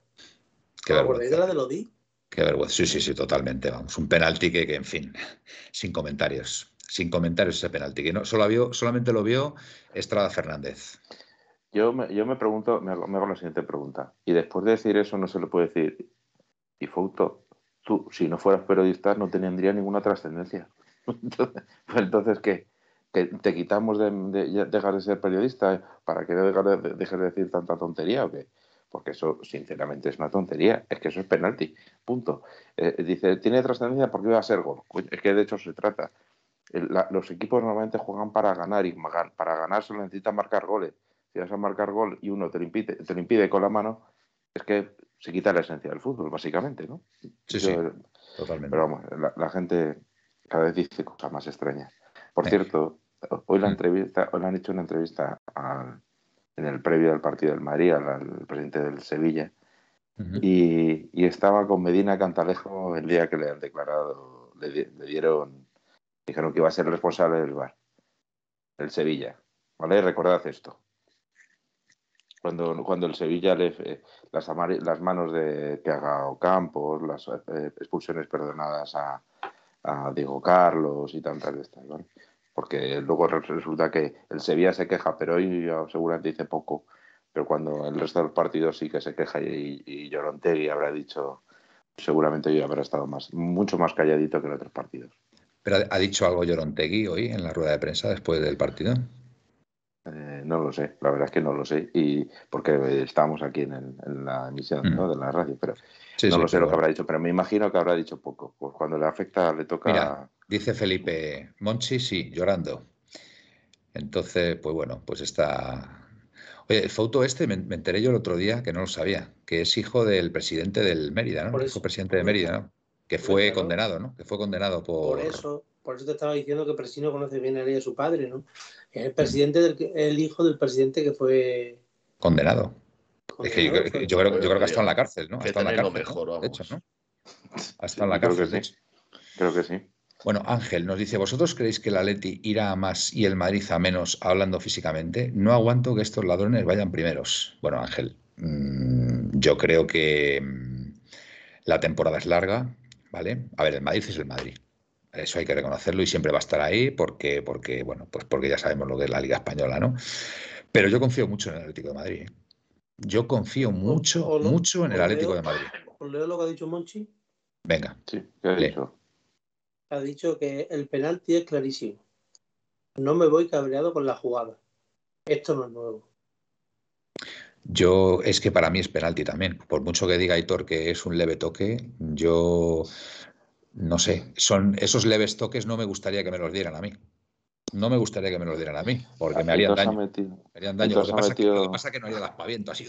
Qué ¿Os acordáis de la de Lodi? Qué vergüenza. Sí, sí, sí, totalmente. Vamos, un penalti que, en fin, sin comentarios. Sin comentarios ese penalti. Que no, solo vio, solamente lo vio Estrada Fernández. Yo me, yo me pregunto, me hago, la siguiente pregunta. Y después de decir eso, no se le puede decir. Y Fouto, tú, si no fueras periodista, no tendría ninguna trascendencia. Entonces, pues entonces, ¿qué? ¿Que te quitamos de, dejar de ser periodista para que dejes de decir tanta tontería o qué? Porque eso, sinceramente, es una tontería. Es que eso es penalti. Punto. Eh, dice, tiene trascendencia porque iba a ser gol. Es que de hecho se trata. El- la- los equipos normalmente juegan para ganar y para ganar se necesitan marcar goles. Si vas a marcar gol y uno te lo impide, te lo impide con la mano, es que se quita la esencia del fútbol, básicamente, ¿no? Sí, Yo- sí, totalmente. Pero vamos, la, la gente cada vez dice cosas más extrañas. Por cierto, hoy la Mm. entrevista, hoy le han hecho una entrevista al- en el previo del partido del Madrid al, al presidente del Sevilla Ujú. y, y estaba con Medina Cantalejo el día que le han declarado, le, le dieron, dijeron que iba a ser el responsable del bar, el Sevilla. ¿Vale? Recordad esto. Cuando, cuando el Sevilla le, eh, las, las manos de Thiago Campos, las eh, expulsiones perdonadas a, a Diego Carlos y tantas de estas, ¿vale? Porque luego re- resulta que el Sevilla se queja, pero hoy seguramente dice poco, pero cuando el resto del partido sí que se queja y, y Llorontegui habrá dicho, seguramente hoy habrá estado más, mucho más calladito que en otros partidos. Pero ha- dicho algo Llorontegui hoy en la rueda de prensa después del partido. Eh, no lo sé, la verdad es que no lo sé, y porque estamos aquí en, el- en la emisión Mm. ¿no? de la radio, pero Sí, no sí, lo sé pero lo que habrá dicho, pero me imagino que habrá dicho poco. Pues cuando le afecta le toca. Mira. Dice Felipe, Monchi, sí, llorando. Entonces, pues bueno, pues está. Oye, el foto este me, me enteré yo el otro día que no lo sabía, que es hijo del presidente del Mérida, ¿no? Por El eso, hijo presidente de Mérida. ¿no? Que fue Claro. condenado, ¿no? Que fue condenado por. Por eso, por eso te estaba diciendo que Presino conoce bien a él y a su padre, ¿no? Es el presidente del que- el hijo del presidente que fue Condenado. Es que yo, creo- yo creo, yo creo que ha estado en la cárcel, ¿no? Ha Que estado en la cárcel, ¿no? mejor, De hecho. ¿no? Ha estado en la creo cárcel, que de sí. Creo que sí. Bueno, Ángel nos dice, ¿vosotros creéis que el Atleti irá a más y el Madrid a menos hablando físicamente? No aguanto que estos ladrones vayan primeros. Bueno, Ángel, mm, yo creo que mm, la temporada es larga, ¿vale? A ver, el Madrid es el Madrid. Eso hay que reconocerlo y siempre va a estar ahí porque, porque, bueno, pues porque ya sabemos lo que es la Liga Española, ¿no? Pero yo confío mucho en el Atlético de Madrid. ¿eh? Yo confío mucho, o lo- mucho en el Atlético leo- de Madrid. ¿Os leo lo que ha dicho Monchi? Venga, Sí, ¿qué ha dicho? Ha dicho que el penalti es clarísimo. No me voy cabreado con la jugada. Esto no es nuevo. Yo, es que para mí es penalti también. Por mucho que diga Aitor que es un leve toque, yo no sé, son esos leves toques no me gustaría que me los dieran a mí. No me gustaría que me los dieran a mí, porque me harían daño. Me harían daño. Lo que, pasa que, lo que pasa es que no haría el aspaviento, así,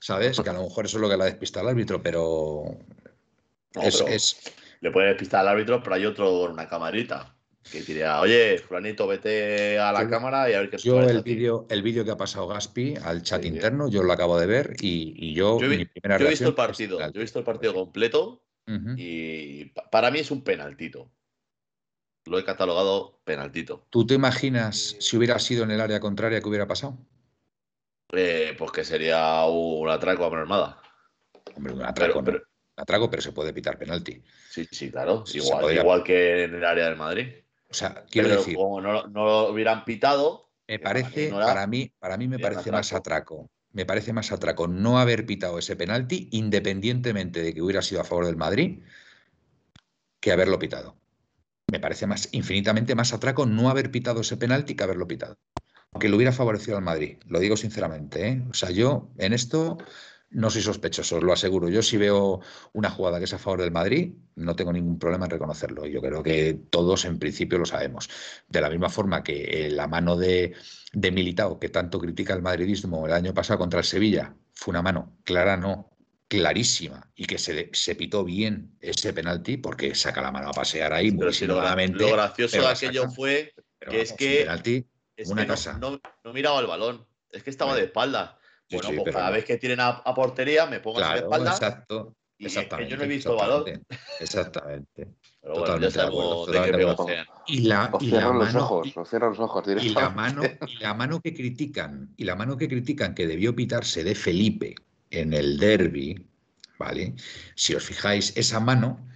¿sabes? Que a lo mejor eso es lo que la despista al árbitro, pero. es, Le puede despistar al árbitro, pero hay otro con una camarita que diría, oye, Fulanito, vete a la cámara y a ver qué Yo el vídeo, el vídeo que ha pasado Gaspi al chat interno, yo lo acabo de ver y, yo, yo, he, visto el partido, yo he visto el partido completo y para mí es un penaltito. Lo he catalogado penaltito. ¿Tú te imaginas si hubiera sido en el área contraria que hubiera pasado? Eh, pues que sería un atraco a mano armada. Hombre, un atraco, pero, pero se puede pitar penalti. Sí, sí, claro. Igual, igual que en el área del Madrid. O sea, quiero decir. Como no, lo hubieran pitado. Me parece, para mí, para mí me parece más atraco. Me parece más atraco no haber pitado ese penalti, independientemente de que hubiera sido a favor del Madrid, que haberlo pitado. Me parece más, infinitamente más atraco no haber pitado ese penalti que haberlo pitado. Aunque lo hubiera favorecido al Madrid, lo digo sinceramente. ¿eh? O sea, yo en esto no soy sospechoso, os lo aseguro. Yo si veo una jugada que es a favor del Madrid, no tengo ningún problema en reconocerlo. Yo creo que todos en principio lo sabemos. De la misma forma que eh, la mano de, de Militao, que tanto critica el madridismo el año pasado contra el Sevilla, fue una mano clara, no, clarísima, y que se, se pitó bien ese penalti, porque saca la mano a pasear ahí muy lo, lo, gracioso de aquello fue que es que, una casa. No, no miraba el balón, es que estaba de espalda bueno, pues cada vez que tienen a, portería me pongo a la espalda. Exacto. Y exactamente, yo no he visto valor. Exactamente. Pero bueno, ya sabemos de qué Y la, y la los ojos, y, cierran los ojos y la mano, y la mano que critican, y la mano que critican que debió pitarse de Felipe en el derby, ¿vale? Si os fijáis, esa mano,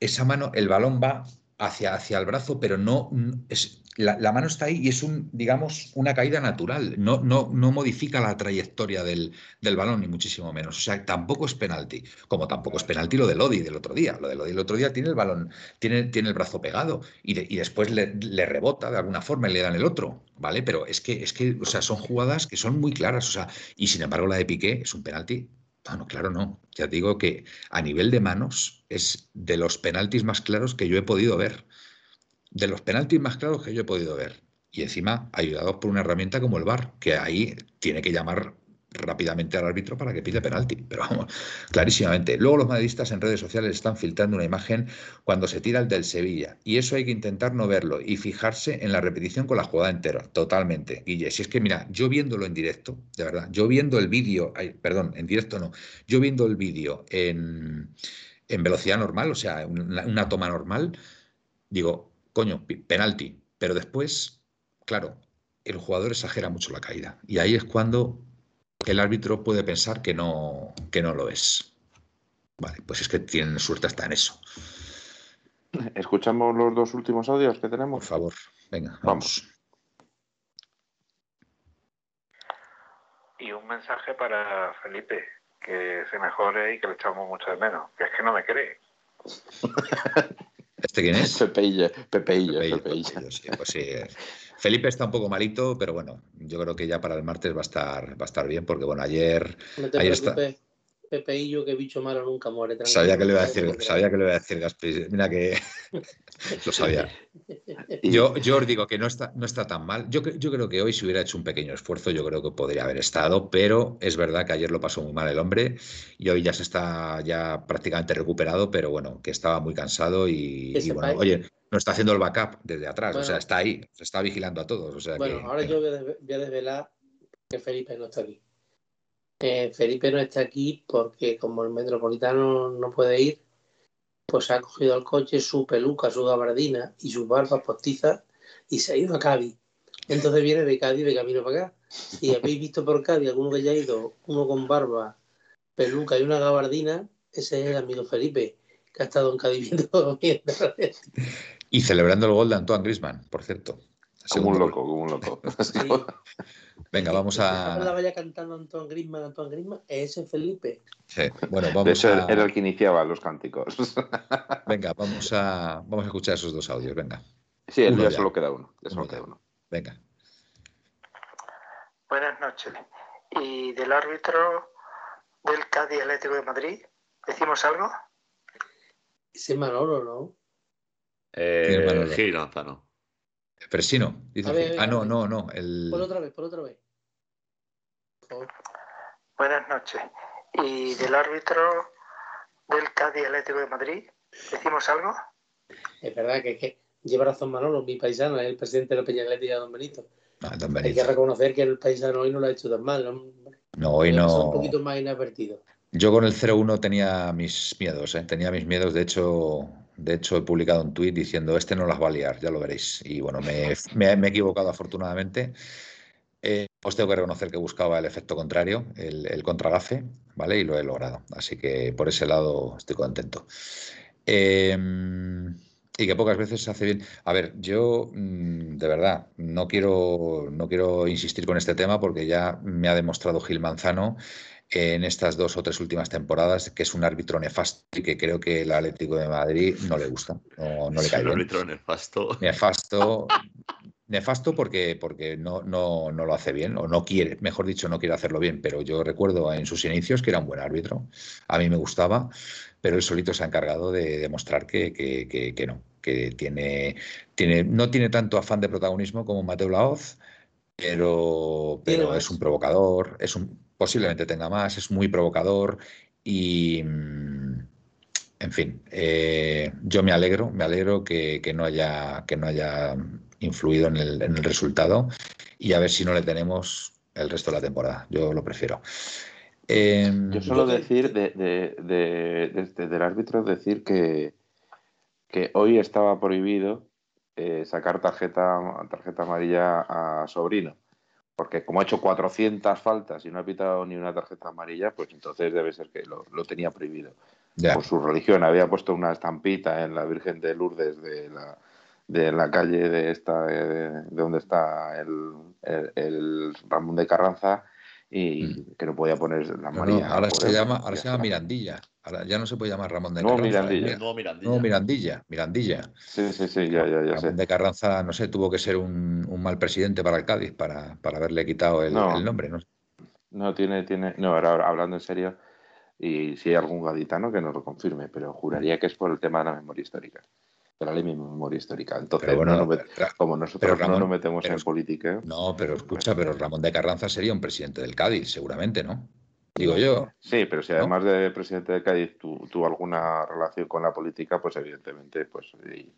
esa mano, el balón va hacia, hacia el brazo, pero no es, la, mano está ahí y es un, digamos, una caída natural. No, no, no modifica la trayectoria del, balón, ni muchísimo menos. O sea, tampoco es penalti. Como tampoco es penalti lo de Lodi del otro día. Lo de Lodi del otro día tiene el balón, tiene, tiene el brazo pegado y, después le, rebota de alguna forma y le dan el otro. ¿Vale? Pero es que, es que, o sea, son jugadas que son muy claras. O sea, y sin embargo, la de Piqué es un penalti no, claro, no. Ya digo que a nivel de manos es de los penaltis más claros que yo he podido ver de los penaltis más claros que yo he podido ver. Y encima ayudados por una herramienta como el VAR, que ahí tiene que llamar rápidamente al árbitro para que pide penalti. Pero vamos, clarísimamente. Luego los madridistas en redes sociales están filtrando una imagen cuando se tira el del Sevilla. Y eso hay que intentar no verlo y fijarse en la repetición con la jugada entera. Totalmente. Guille, si es que mira, yo viéndolo en directo, de verdad, yo viendo el vídeo, perdón, en directo no, yo viendo el vídeo en, velocidad normal, o sea, una toma normal, digo, coño, penalti. Pero después, claro, el jugador exagera mucho la caída. Y ahí es cuando el árbitro puede pensar que no, que no lo es. Vale, pues es que tienen suerte hasta en eso. ¿Escuchamos los dos últimos audios que tenemos? Por favor, venga, vamos. Y un mensaje para Felipe, que se mejore y que le echamos mucho de menos, que es que no me cree. ¿Este quién es? Pepeille, Pepeille, pues sí. Felipe está un poco malito, pero bueno, yo creo que ya para el martes va a estar, va a estar bien, porque bueno, ayer, ayer está... Pepeillo, que bicho malo nunca muere. Sabía que le iba a decir, sabía que le iba a decir Gaspi. Mira que lo sabía. Yo, yo os digo que no está, no está tan mal. Yo, yo creo que hoy si hubiera hecho un pequeño esfuerzo, yo creo que podría haber estado, pero es verdad que ayer lo pasó muy mal el hombre y hoy ya se está ya prácticamente recuperado, pero bueno, que estaba muy cansado y, bueno, oye, no está haciendo el backup desde atrás, o sea, está ahí, se está vigilando a todos. bueno, ahora yo voy a desvelar que Felipe no está aquí. Eh, Felipe no está aquí porque como el metropolitano no puede ir, pues ha cogido el coche, su peluca, su gabardina y sus barbas postizas y se ha ido a Cádiz. Entonces viene de Cádiz de camino para acá. Y habéis visto por Cádiz alguno que haya ido, uno con barba, peluca y una gabardina, ese es el amigo Felipe, que ha estado en Cádiz viendo Y celebrando el gol de Antoine Grisman, por cierto. Como un loco, como un loco. Venga, vamos a. la vaya cantando Antoine Griezmann, Antoine Griezmann, ese Felipe. Sí, bueno, vamos a... Era el que iniciaba los cánticos. Venga, vamos a, vamos a escuchar esos dos audios, venga. Sí, ya, ya, solo queda uno. Ya solo queda uno. Venga. Buenas noches. Y del árbitro del Cádiz Atlético de Madrid, ¿decimos algo? Ese Manolo, ¿no? Eh, Manolo? Gil Manzano. Fresino. dice A ver, Gil. a ver, ah, no, no, no. El... Por otra vez, por otra vez. Por. Buenas noches. ¿Y del árbitro del Cádiz Atlético de Madrid, decimos algo? Es verdad que, es que lleva razón Manolo, mi paisano, es el presidente de la Peña Atlética, don Benito. Ah, don Hay que Benito. reconocer que el paisano hoy no lo ha hecho tan mal. ¿no? No, hoy ser Un no. poquito más inadvertido. Yo con el 0-1 tenía mis miedos, ¿eh? Tenía mis miedos. De hecho, de hecho, he publicado un tuit diciendo, este no las va a liar, ya lo veréis. Y bueno, me, he equivocado afortunadamente. Eh, os tengo que reconocer que buscaba el efecto contrario, el, el contragafe, ¿vale? Y lo he logrado. Así que por ese lado estoy contento. Em, y que pocas veces se hace bien. A ver, yo mm, de verdad no quiero, no quiero insistir con este tema porque ya me ha demostrado Gil Manzano en estas dos o tres últimas temporadas que es un árbitro nefasto y que creo que el Atlético de Madrid no le gusta, no, no le Es cae un bien. árbitro nefasto. Nefasto, nefasto porque, porque no, no, no lo hace bien, o no quiere, mejor dicho, no quiere hacerlo bien, pero yo recuerdo en sus inicios que era un buen árbitro, a mí me gustaba, pero él solito se ha encargado de demostrar que, que, que- que no, que tiene, tiene, no tiene tanto afán de protagonismo como Mateo Laoz, pero, pero es un provocador, es un, posiblemente tenga más, es muy provocador y... en fin, eh, yo me alegro, me alegro que, que no haya, que no haya influido en el, en el resultado y a ver si no le tenemos el resto de la temporada. Yo lo prefiero. Em, Yo te- decir de, de- de- de del árbitro decir que, que hoy estaba prohibido eh, sacar tarjeta, tarjeta amarilla a Sobrino. Porque como ha hecho 400 faltas y no ha pitado ni una tarjeta amarilla, pues entonces debe ser que lo, lo tenía prohibido. Por su religión. Había puesto una estampita en la Virgen de Lourdes de la, de la calle de esta de, de donde está el, el- el Ramón de Carranza y que no podía poner la Mm. No, no, amarilla. ahora se llama, Ya ahora se llama está. Mirandilla. Ahora ya no se puede llamar Ramón de No, Carranza. Mirandilla. ¿eh? Nuevo Mirandilla. No, Mirandilla, Mirandilla. Sí, sí, sí, ya, ya, ya sé. Ramón de Carranza, no sé, tuvo que ser un, un mal presidente para el Cádiz para, para haberle quitado el, No. el nombre. ¿no? No, tiene, tiene, no, ahora hablando en serio, y si hay algún gaditano que nos lo confirme, pero juraría que es por el tema de la memoria histórica, de la ley de memoria histórica. Entonces, Pero bueno, no nos met- Ra- como nosotros pero no nos metemos pero en política, no, pero escucha, pero Ramón de Carranza sería un presidente del Cádiz, seguramente, ¿no? Digo yo. sí, pero si ¿no? además de presidente de Cádiz tu- tuvo alguna relación con la política, pues evidentemente, pues sí,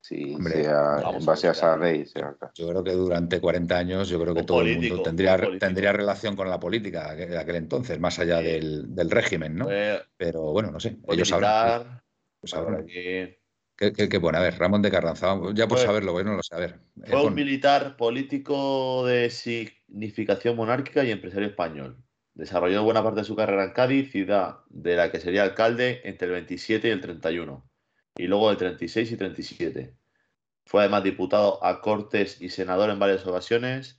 sí Hombre, sea en a base a esa ley. sea- Yo creo que durante 40 años, yo creo que Un todo el mundo tendría, tendría relación con la política de aquel entonces, más allá Sí. del, del régimen, ¿no? Fue, Pero bueno, no sé, ellos sabrán. militar, por sabrán. ¿Qué, qué, qué pone? A ver, Ramón de Carranza, ya por Fue- saberlo, porque no lo sé. A ver, eh, Fue un militar político de significación monárquica y empresario español. Desarrolló buena parte de su carrera en Cádiz, ciudad de la que sería alcalde entre el 27 y el 31, y luego el 36 y 37. Fue además diputado a Cortes y senador en varias ocasiones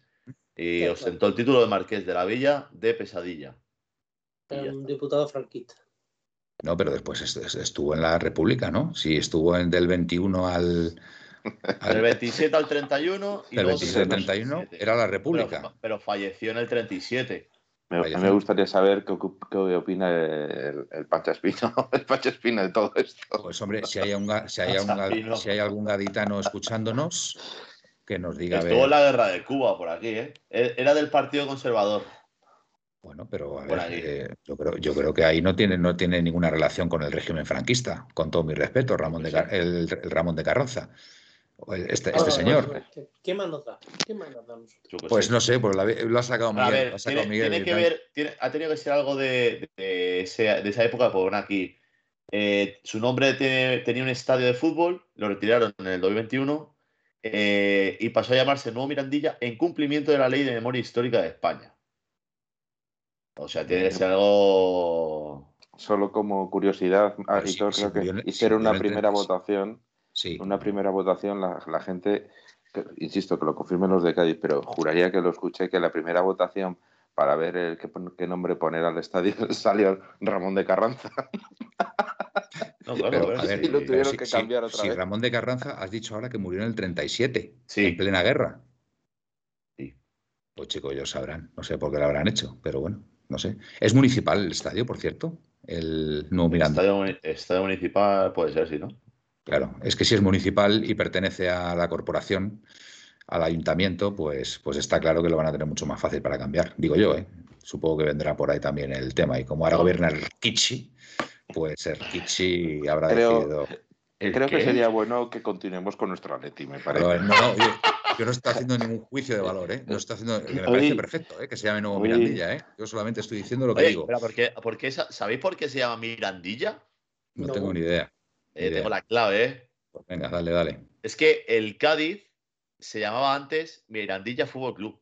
y ostentó el título de Marqués de la Villa de Pesadilla. Era un diputado franquista. No, pero después est- est- estuvo en la República, ¿no? Sí, estuvo en del 21 al, al- Del 27 al 31 y del luego 27 al 31 37. era la Pero, República. pero falleció en el 37. Me, a mí Falleció. me gustaría saber qué, opina el, el Pancha Espino, el Pancha Espino de todo esto. Pues hombre, si hay, un, ga- si, hay un ga- Sabino. si hay algún gaditano escuchándonos, que nos diga. Estuvo en la guerra de Cuba por aquí, ¿eh? Era del Partido Conservador. Bueno, pero a ver, eh, yo, creo, yo creo que ahí no tiene, no tiene ninguna relación con el régimen franquista, con todo mi respeto, Ramón de, Car- el, el Ramón de Carranza. Este, este Ahora, señor. ¿qué- ¿Qué más nos da? ¿Qué más nos da Pues no sé, pues la- lo ha sacado A Miguel. ver, lo ha sacado tiene, Miguel tiene que ver, tiene- ha tenido que ser algo de, de ese- de esa época, por aquí. Eh, su nombre tiene- tenía un estadio de fútbol, lo retiraron en el 2021 eh, y pasó a llamarse Nuevo Mirandilla en cumplimiento de la Ley de Memoria Histórica de España. O sea, tiene que ser algo. Solo como curiosidad, Pero sí, creo que hicieron una primera 36. votación Sí, una primera votación, la, la gente, que- insisto, que lo confirmen los de Cádiz, pero juraría que lo escuché, que la primera votación para ver el, qué, nombre poner al estadio salió Ramón de Carranza. No, claro, pero, a ver, a ver, y lo sí. tuvieron si- que si- cambiar otra si vez. Ramón de Carranza has dicho ahora que murió en el 37, Sí. en plena guerra. Sí. Pues chicos, ellos sabrán. No sé por qué lo habrán hecho, pero bueno, no sé. ¿Es municipal el estadio, por cierto? El nuevo Miranda. Estadio, estadio municipal puede ser, sí, ¿no? Claro, es que si es municipal y pertenece a la corporación, al ayuntamiento, pues, pues está claro que lo van a tener mucho más fácil para cambiar. Digo yo, ¿eh? Supongo que vendrá por ahí también el tema. Y como ahora gobierna el Kichi, pues el Kichi habrá Creo- decidido. ¿El Creo que sería bueno que continuemos con nuestro Atleti, me parece. Pero, no, no, yo, yo no estoy haciendo ningún juicio de valor, ¿eh? No estoy haciendo, que me parece Oye. perfecto, ¿eh? Que se llame Nuevo Oye. Mirandilla, ¿eh? Yo solamente estoy diciendo lo que Oye, digo. ¿por qué, por qué sa- ¿sabéis por qué se llama Mirandilla? No, No. tengo ni idea. Eh, tengo la clave, ¿eh? Pues venga, dale, dale. Es que el Cádiz se llamaba antes Mirandilla Fútbol Club.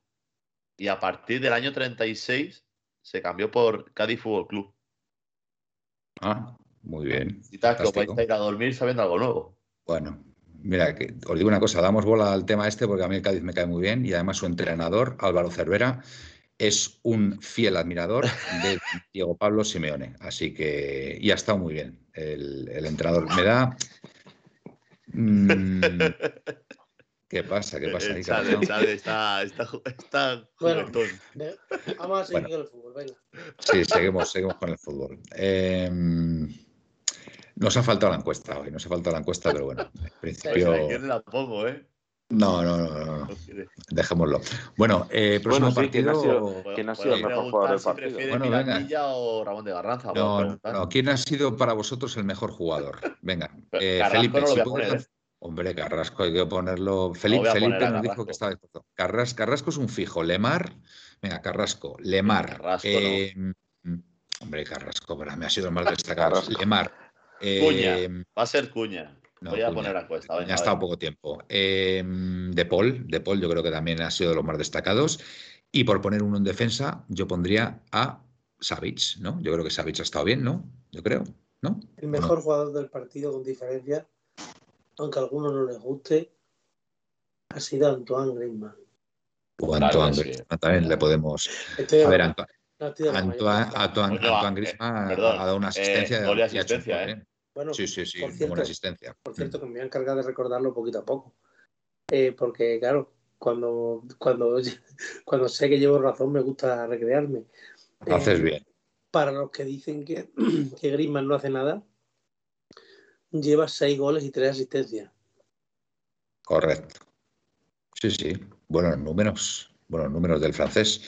Y a partir del año 36 se cambió por Cádiz Fútbol Club. Ah, muy bien. Y os vais a ir a dormir sabiendo algo nuevo. Bueno, mira, que os digo una cosa, damos bola al tema este porque a mí el Cádiz me cae muy bien y además su entrenador, Álvaro Cervera, es un fiel admirador de Diego Pablo Simeone. Así que, y ha estado muy bien el, el entrenador. Me da... Mm, ¿Qué pasa? ¿Qué pasa ahí, Chale, cabezón? chale, está, está, está Bueno. Vamos a seguir Bueno. con el fútbol, venga. Sí, seguimos, seguimos con el fútbol. Eh, nos ha faltado la encuesta hoy, nos ha faltado la encuesta, pero bueno, en principio... Pues ayer la pongo, ¿eh? No, no, no, no, no, No dejémoslo. Bueno, eh, próximo Bueno, sí, ¿quién ha partido... ¿Quién ha sido el mejor jugador del partido? Bueno, venga. O Ramón de Garranza. No, no, preguntar. no. ¿Quién ha sido para vosotros el mejor jugador? Venga, eh, Carrasco Felipe. no si dar- Hombre, Carrasco, hay que ponerlo. Felipe, a Felipe poner nos dijo Carrasco. que estaba dispuesto. Carras- Carrasco es un fijo. Lemar, venga, Carrasco. Lemar. Carrasco eh, Hombre, Carrasco, para mí ha sido el más destacado. Carrasco. Lemar. eh, Cuña. Va a ser Cuña. No, voy a poner a encuesta. Ya venga, ha a estado poco tiempo. Eh, de Paul, De Paul, yo creo que también ha sido de los más destacados. Y por poner uno en defensa, yo pondría a Savic, ¿no? Yo creo que Savic ha estado bien, ¿no? Yo creo, ¿no? El mejor jugador del partido con diferencia, aunque a algunos no les guste, ha sido Antoine Griezmann. O Claro Antoine sí. Griezmann también le podemos. Estoy A ver, Antoine, no Antoine, que- Antoine, eh, Griezmann perdón, ha dado una eh, asistencia. gol y y ha hecho un asistencia, gol, ¿eh? Bueno, Sí, sí, sí, por cierto, buena asistencia. Por cierto, que me voy a encargar de recordarlo poquito a poco. Eh, porque, claro, cuando, cuando, cuando sé que llevo razón, me gusta recrearme. Eh, Haces bien. Para los que dicen que, que Griezmann no hace nada, lleva seis goles y tres asistencias. Correcto. Sí, sí. Buenos números. Buenos números del francés.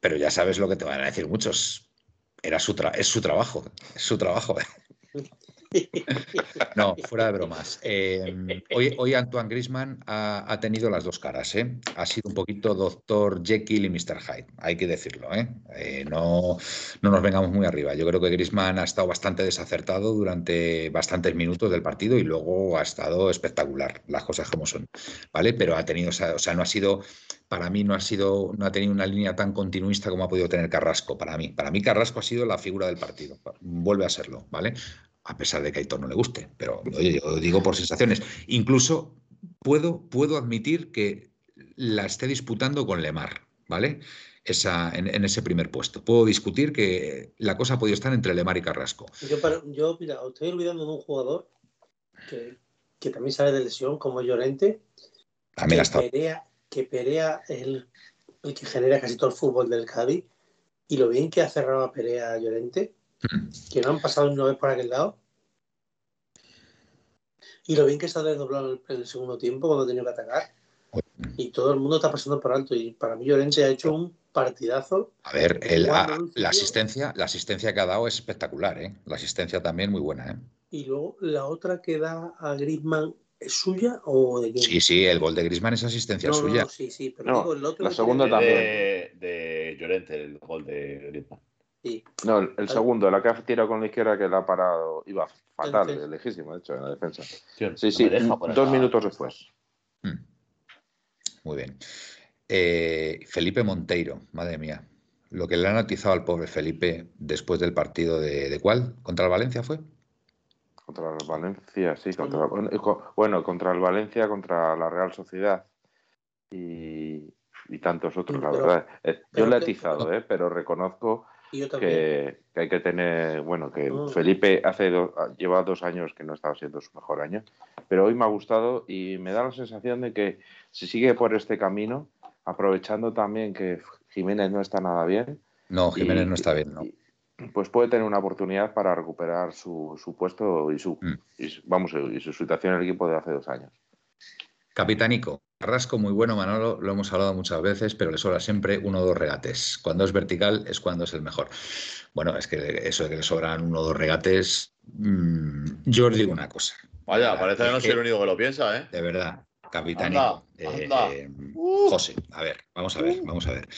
Pero ya sabes lo que te van a decir muchos. Era su tra- es su trabajo. Es su trabajo. No, fuera de bromas. Eh, hoy, hoy Antoine Grisman ha, ha tenido las dos caras. ¿eh? Ha sido un poquito doctor Jekyll y Mr. Hyde, hay que decirlo. ¿eh? Eh, no, no nos vengamos muy arriba. Yo creo que Grisman ha estado bastante desacertado durante bastantes minutos del partido y luego ha estado espectacular, las cosas como son. ¿Vale? Pero ha tenido, o sea, no ha sido, para mí no ha sido, no ha tenido una línea tan continuista como ha podido tener Carrasco. Para mí, para mí Carrasco ha sido la figura del partido. Vuelve a serlo, ¿vale? A pesar de que a Aitor no le guste, pero oye, yo digo por sensaciones. Incluso puedo, puedo admitir que la esté disputando con Lemar, ¿vale? Esa, en, en ese primer puesto. Puedo discutir que la cosa ha podido estar entre Lemar y Carrasco. Yo, para- yo, mira, os estoy olvidando de un jugador que, que también sale de lesión, como Llorente, También que. Perea, que Perea es el, el que genera casi todo el fútbol del Cádiz. Y lo bien que ha cerrado a Perea Llorente. Que no han pasado una vez por aquel lado. Y lo bien que se ha desdoblado en el, segundo tiempo cuando ha tenido que atacar. Y todo el mundo está pasando por alto. Y para mí Llorente ha hecho un partidazo. A ver, el- a- la, asistencia, la asistencia que ha dado es espectacular, ¿eh? La asistencia también muy buena, ¿eh? Y luego la otra que da a Griezmann, ¿es suya o de quién? Sí, sí, el gol de Grisman es asistencia no, suya. no, sí, sí, pero No, digo, el otro la segunda también. De, de Llorente, el gol de Griezmann. Sí. No, el, el segundo, la que ha tirado con la izquierda que la ha parado, iba fatal, lejísimo, de hecho, en la defensa. Sí, no sí, dos la- minutos después. Mm. Muy bien. Eh, Felipe Monteiro, madre mía. Lo que le han atizado al pobre Felipe después del partido de, ¿de cuál? ¿Contra el Valencia fue? Contra el Valencia, sí, contra, bueno, contra el Valencia, contra la Real Sociedad y, y tantos otros, la pero- verdad. Eh, Yo pero le he que- atizado, eh, pero reconozco. Que, que hay que tener, bueno, que Mm. Felipe hace do- lleva dos años que no estaba siendo su mejor año, pero hoy me ha gustado y me da la sensación de que si sigue por este camino, aprovechando también que Jiménez no está nada bien. No, Jiménez no está bien, no. pues puede tener una oportunidad para recuperar su, puesto y su, mm. vamos, y su situación en el equipo de hace dos años. Capitánico, Carrasco muy bueno, Manolo, lo hemos hablado muchas veces, pero le sobra siempre uno o dos regates. Cuando es vertical es cuando es el mejor. Bueno, es que eso de que le sobran uno o dos regates, mm, yo os digo una cosa. Vaya, parece que no soy el único que lo piensa, ¿eh? De verdad, capitánico. Eh, eh, José, a ver, vamos a ver, vamos a ver.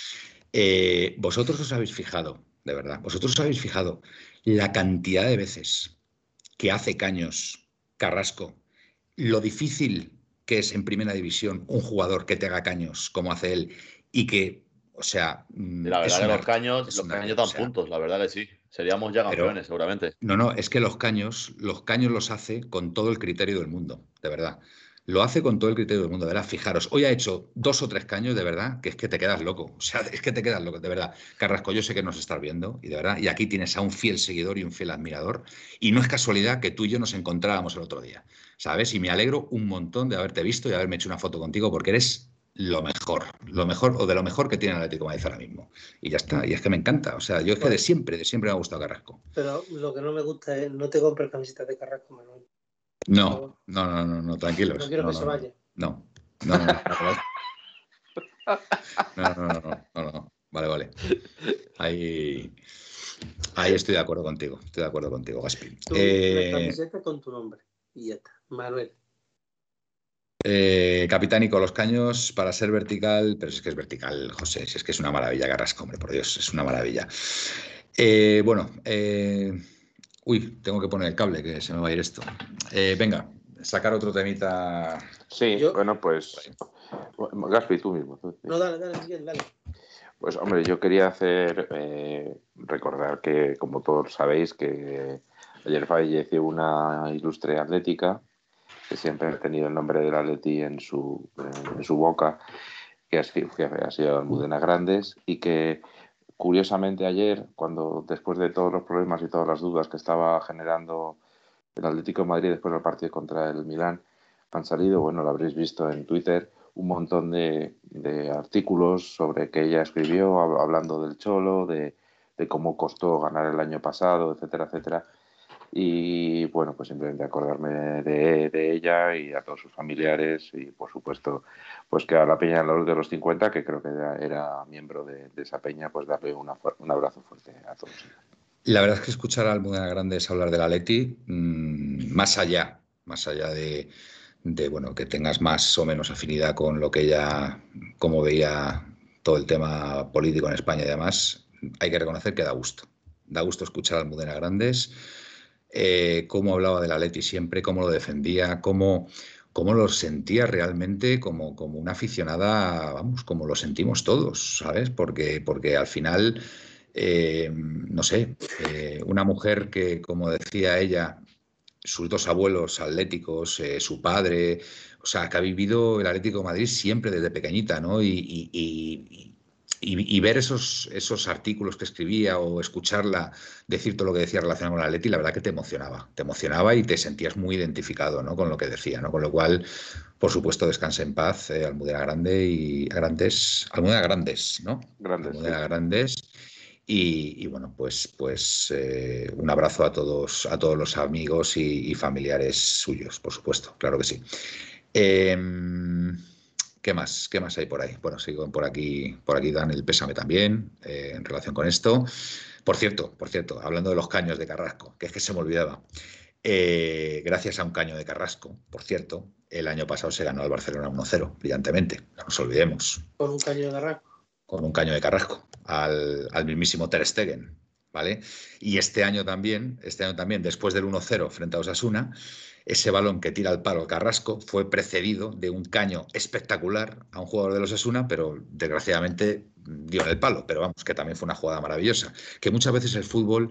Eh, vosotros os habéis fijado, de verdad, vosotros os habéis fijado la cantidad de veces que hace caños Carrasco, lo difícil que es en primera división un jugador que te haga caños como hace él y que, o sea. Mm, la verdad que los caños, los caños dan puntos, la verdad que sí. Seríamos ya campeones, seguramente. No, no, es que los caños, los caños los hace con todo el criterio del mundo, de verdad. Lo hace con todo el criterio del mundo, de verdad. Fijaros, hoy ha hecho dos o tres caños, de verdad, que es que te quedas loco. O sea, es que te quedas loco, de verdad. Carrasco, yo sé que nos estás viendo, y de verdad, y aquí tienes a un fiel seguidor y un fiel admirador. Y no es casualidad que tú y yo nos encontrábamos el otro día, ¿sabes? Y me alegro un montón de haberte visto y haberme hecho una foto contigo, porque eres lo mejor, lo mejor o de lo mejor que tiene el Atlético de Madrid ahora mismo. Y ya está, y es que me encanta. O sea, yo es que de siempre, de siempre me ha gustado Carrasco. Pero lo que no me gusta es, no te compres camisetas de Carrasco, Manuel. No, no, no, no, no, tranquilos. No quiero que se vaya. No, no, no, no. No, no, no, no, no, Vale, vale. Ahí, ahí estoy de acuerdo contigo. Estoy de acuerdo contigo, Gaspi. Tú, eh, camiseta con tu nombre. Y ya está. Manuel. Eh, capitánico, los caños para ser vertical, pero es que es vertical, José, si es que es una maravilla, Garrasco, hombre, por Dios, es una maravilla. Eh, bueno, eh, uy, tengo que poner el cable, que se me va a ir esto. Eh, venga, sacar otro temita. Sí, bueno, pues. Gaspi, tú mismo. No, dale, dale, dale. Pues, hombre, yo quería hacer. Eh, recordar que, como todos sabéis, que ayer falleció una ilustre atlética que siempre ha tenido el nombre del Atleti en su, en su boca, que ha sido, que ha sido Almudena Grandes y que curiosamente ayer, cuando después de todos los problemas y todas las dudas que estaba generando el Atlético de Madrid después del partido contra el Milán, han salido, bueno, lo habréis visto en Twitter, un montón de, artículos sobre que ella escribió, hablando del Cholo, de, cómo costó ganar el año pasado, etcétera, etcétera. Y bueno, pues simplemente acordarme de, ella y a todos sus familiares y por supuesto, pues que a la Peña de los 50, que creo que era, miembro de, esa peña, pues darle un abrazo fuerte a todos. La verdad es que escuchar a Almudena Grandes hablar de la Leti, mm, más allá, más allá de, bueno, que tengas más o menos afinidad con lo que ella, como veía todo el tema político en España y demás, hay que reconocer que da gusto. Da gusto escuchar a Almudena Grandes, eh, cómo hablaba de la Leti siempre, cómo lo defendía, cómo, cómo lo sentía realmente como, como una aficionada, vamos, como lo sentimos todos, ¿sabes? Porque, porque al final eh, no sé, eh, una mujer que, como decía ella, sus dos abuelos atléticos, su padre, o sea, que ha vivido el Atlético Madrid siempre desde pequeñita, ¿no? Y, ver esos, esos artículos que escribía o escucharla decir todo lo que decía relacionado con la Atleti, la verdad que te emocionaba, te emocionaba y te sentías muy identificado, ¿no? Con lo que decía, ¿no? Con lo cual, por supuesto, descanse en paz, Almudena Grande y Grandes, Almudena Grandes, ¿no? Grandes. Almudena Grandes y, bueno, pues, pues eh, un abrazo a todos, a todos los amigos y, familiares suyos, por supuesto, claro que sí. Em, ¿Qué más? ¿Qué más hay por ahí? Bueno, sigo por aquí, por aquí dan el pésame también eh, en relación con esto. Por cierto, por cierto, hablando de los caños de Carrasco, que es que se me olvidaba. Eh, gracias a un caño de Carrasco, por cierto, el año pasado se ganó al Barcelona 1-0, brillantemente, no nos olvidemos. Con un caño de Carrasco con un caño de Carrasco al, mismísimo Ter Stegen, ¿vale? Y este año también, este año también, después del 1-0 frente a Osasuna, ese balón que tira al palo Carrasco fue precedido de un caño espectacular a un jugador de los Osasuna, pero desgraciadamente dio en el palo. Pero vamos, que también fue una jugada maravillosa. Que muchas veces el fútbol,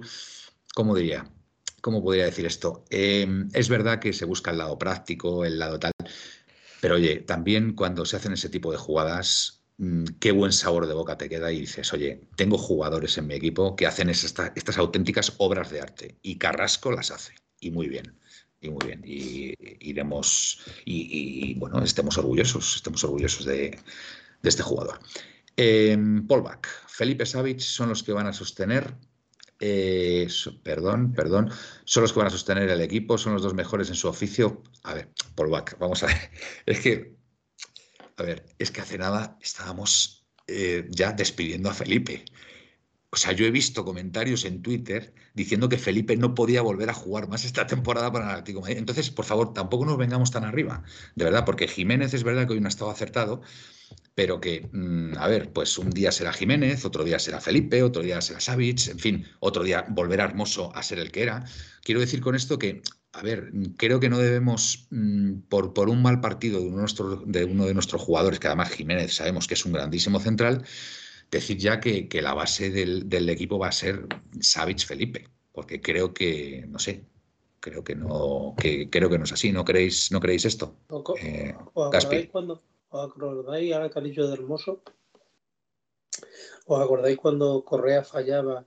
¿cómo diría? ¿Cómo podría decir esto? Em, es verdad que se busca el lado práctico, el lado tal, pero oye, también cuando se hacen ese tipo de jugadas, Mm, qué buen sabor de boca te queda y dices, oye, tengo jugadores en mi equipo que hacen estas auténticas obras de arte y Carrasco las hace y muy bien. Y muy bien, y iremos, y, bueno, estemos orgullosos, estemos orgullosos de, este jugador. Eh, Polback, Felipe Savic son los que van a sostener eh, perdón, perdón, son los que van a sostener el equipo, son los dos mejores en su oficio. A ver, Polback, vamos a ver. Es que, a ver, es que hace nada estábamos eh, ya despidiendo a Felipe. O sea, yo he visto comentarios en Twitter diciendo que Felipe no podía volver a jugar más esta temporada para el Atlético Madrid. Entonces, por favor, tampoco nos vengamos tan arriba, de verdad, porque Jiménez es verdad que hoy no ha estado acertado, pero que, mm, a ver, pues un día será Jiménez, otro día será Felipe, otro día será Savic, en fin, otro día volverá Hermoso a ser el que era. Quiero decir con esto que, a ver, creo que no debemos, mm, por, por un mal partido de de, de uno de nuestros jugadores, que además Jiménez sabemos que es un grandísimo central, decir ya que, que la base del, del, equipo va a ser Savic Felipe, porque creo que, no sé, creo que no, que creo que no es así. ¿No creéis, no creéis esto? Eh, ¿Os acordáis cuando, os acordáis ahora que ha dicho de Hermoso? ¿Os acordáis cuando Correa fallaba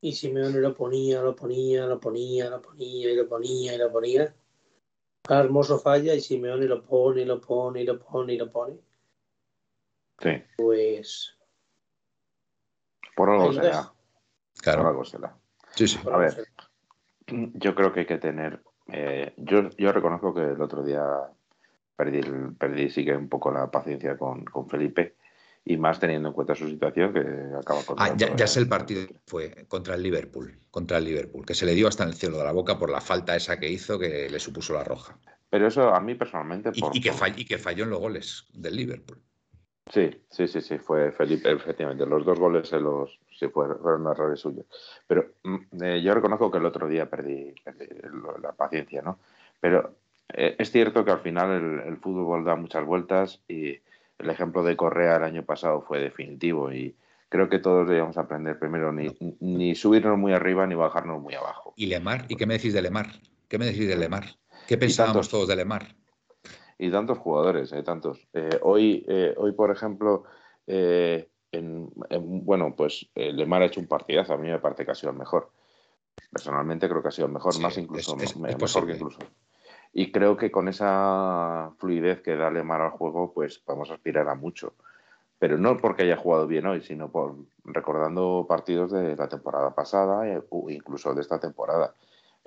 y Simeone lo ponía, lo ponía, lo ponía, lo ponía y lo ponía y lo ponía? Ahora Hermoso falla y Simeone lo pone, lo pone, lo pone y lo pone. Sí. Pues por algo será. Claro. Por algo será. Sí, sí. A ver. Yo creo que hay que tener. eh, yo, yo reconozco que el otro día perdí, perdí sí que un poco la paciencia con, con Felipe y más teniendo en cuenta su situación que acaba con. Ah, ya, ya sé el partido que fue contra el Liverpool, contra el Liverpool, que se le dio hasta en el cielo de la boca por la falta esa que hizo que le supuso la roja. Pero eso a mí personalmente. Y, por- y que, fall- y que falló en los goles del Liverpool. Sí, sí, sí, sí, fue Felipe, efectivamente. Los dos goles se los, sí fueron, errores suyos. Pero mm, eh, yo reconozco que el otro día perdí, perdí la paciencia, ¿no? Pero eh, es cierto que al final el, el fútbol da muchas vueltas y el ejemplo de Correa el año pasado fue definitivo y creo que todos debíamos aprender primero ni, ni subirnos muy arriba ni bajarnos muy abajo. ¿Y Lemar? ¿Y qué me decís de Lemar? ¿Qué me decís de Lemar? ¿Qué pensábamos todos de Lemar? Y tantos jugadores, eh, tantos. Eh, hoy, eh, hoy, por ejemplo, eh, en, en- bueno, pues Lemar ha hecho un partidazo. A mí me parece que ha sido el mejor. Personalmente creo que ha sido el mejor, Sí, más incluso, es- es- me- es mejor que incluso. Y creo que con esa fluidez que da Lemar al juego, pues podemos aspirar a mucho. Pero no porque haya jugado bien hoy, sino por recordando partidos de la temporada pasada o incluso de esta temporada.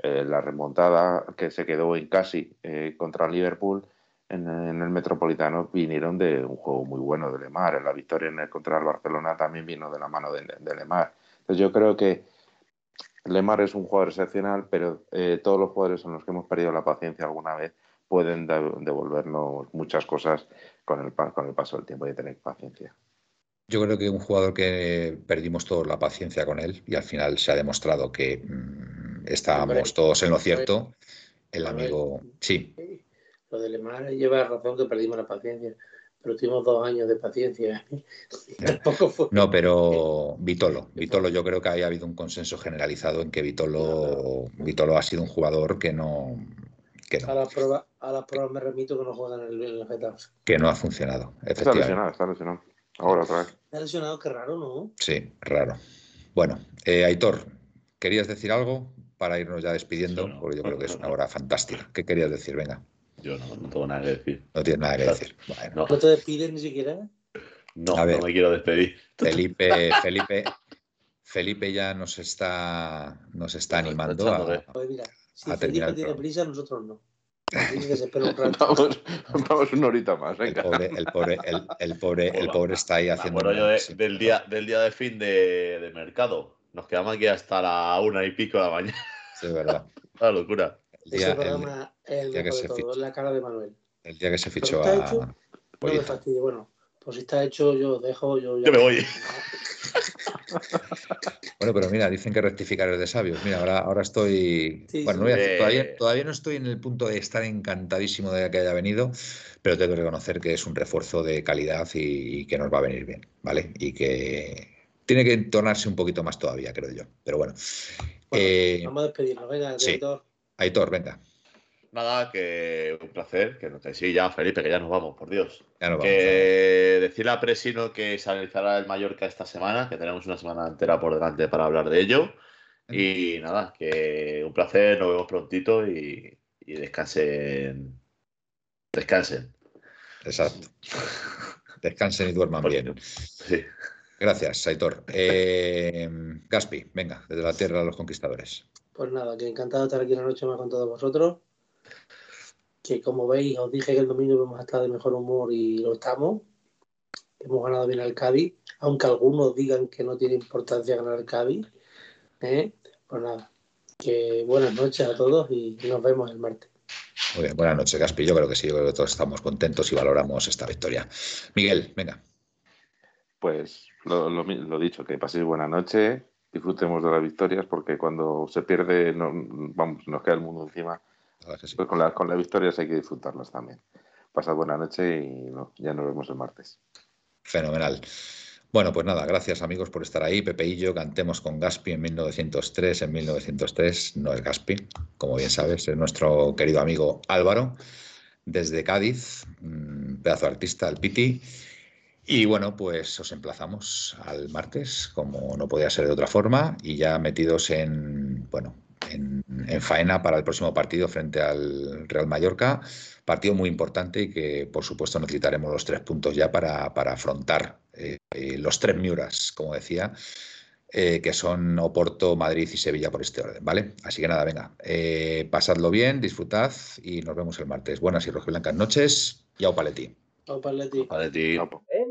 Eh, la remontada que se quedó en casi eh, contra Liverpool en, en el Metropolitano vinieron de un juego muy bueno de Lemar. La victoria en el, contra el Barcelona también vino de la mano de, de Lemar. Entonces yo creo que Lemar es un jugador excepcional, pero eh, todos los jugadores en los que hemos perdido la paciencia alguna vez pueden de- devolvernos muchas cosas con el, con el paso del tiempo y tener paciencia. Yo creo que un jugador que perdimos todos la paciencia con él y al final se ha demostrado que mm, estábamos todos en lo cierto. El amigo, sí, Lo de Lemar lleva razón que perdimos la paciencia, pero tuvimos dos años de paciencia. Tampoco fue. no, pero Vitolo, Vitolo, yo creo que haya habido un consenso generalizado en que Vitolo, Vitolo ha sido un jugador que no, que A no, la prueba, a la prueba me remito que no juegan en el, en el Getafe. que no ha funcionado, Está lesionado, está lesionado. Ahora otra vez. Ha lesionado, qué raro, ¿no? Sí, raro. Bueno, eh, Aitor, ¿querías decir algo para irnos ya despidiendo? Sí, no. Porque yo creo que es una hora fantástica. ¿Qué querías decir? Venga, Yo no, no tengo nada que decir. no tienes nada que Claro. decir. Bueno, No, No te despides ni siquiera. no, A ver. no me quiero despedir. Felipe, Felipe, Felipe ya nos está, nos está animando a. Pues mira, si A terminar Felipe el tiene prisa, nosotros no. Un. Vamos, vamos una horita más, el venga. pobre, el pobre, el, el pobre, el pobre está ahí haciendo. acuerdo yo de- del, día, del día de fin de, de mercado. Nos quedamos aquí hasta la una y pico de la mañana. Sí, es verdad. Una locura. El día, Ese el- programa es el día que se todo, fichó. es la cara de Manuel. el día que se fichó está a hecho, No me Pollito. fastidie. Bueno, pues si está hecho, yo dejo. Yo, ya- Yo me voy. Bueno, pero mira, dicen que rectificar es de sabios. Mira, ahora, ahora estoy. Sí, bueno, no sí. voy a decir- Eh. todavía, todavía no estoy en el punto de estar encantadísimo de que haya venido, pero tengo que reconocer que es un refuerzo de calidad y, y que nos va a venir bien, ¿vale? Y que tiene que entonarse un poquito más todavía, creo yo. Pero bueno. Bueno, Eh, Vamos a despedirnos. Venga, sí. director. Aitor, venga. Nada, que un placer. Que, no- que sí, ya, Felipe, que ya nos vamos, por Dios. Ya nos vamos. Que decirle a Presino que se analizará el Mallorca esta semana, que tenemos una semana entera por delante para hablar de ello. Y nada, que un placer, nos vemos prontito y, y descansen. Descansen. Exacto. Descansen y duerman bien. Sí. Gracias, Saitor. Eh, Gaspi, venga, desde la tierra de los conquistadores. Pues nada, que encantado de estar aquí la noche más con todos vosotros. Que como veis, os dije que el domingo íbamos a estar de mejor humor y lo estamos. Hemos ganado bien al Cádiz, aunque algunos digan que no tiene importancia ganar al Cádiz. ¿eh? Pues nada, que buenas noches a todos y nos vemos el martes. Muy bien, buenas noches, Gaspi. Yo creo que sí, yo creo que todos estamos contentos y valoramos esta victoria. Miguel, venga. Pues lo, lo, lo dicho, que paséis buena noche, disfrutemos de las victorias, porque cuando se pierde, no, vamos, nos queda el mundo encima. Sí. Pues con, la, con las victorias hay que disfrutarlas también. Pasad buena noche y no, ya nos vemos el martes. Fenomenal. Bueno, pues nada, gracias amigos por estar ahí. Pepe y yo cantemos con Gaspi en 1903. En 1903 no es Gaspi, como bien sabes, es nuestro querido amigo Álvaro, desde Cádiz, un pedazo de artista, el Piti. Y bueno, pues os emplazamos al martes, como no podía ser de otra forma, y ya metidos en, bueno, en, en, faena para el próximo partido frente al Real Mallorca. Partido muy importante y que, por supuesto, necesitaremos los tres puntos ya para, para afrontar eh, eh, los tres Miuras, como decía, eh, que son Oporto, Madrid y Sevilla por este orden, ¿vale? Así que nada, venga, eh, pasadlo bien, disfrutad y nos vemos el martes. Buenas y rojiblancas noches y au paleti. Au paleti. Paleti. En 1903, en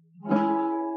Thank you.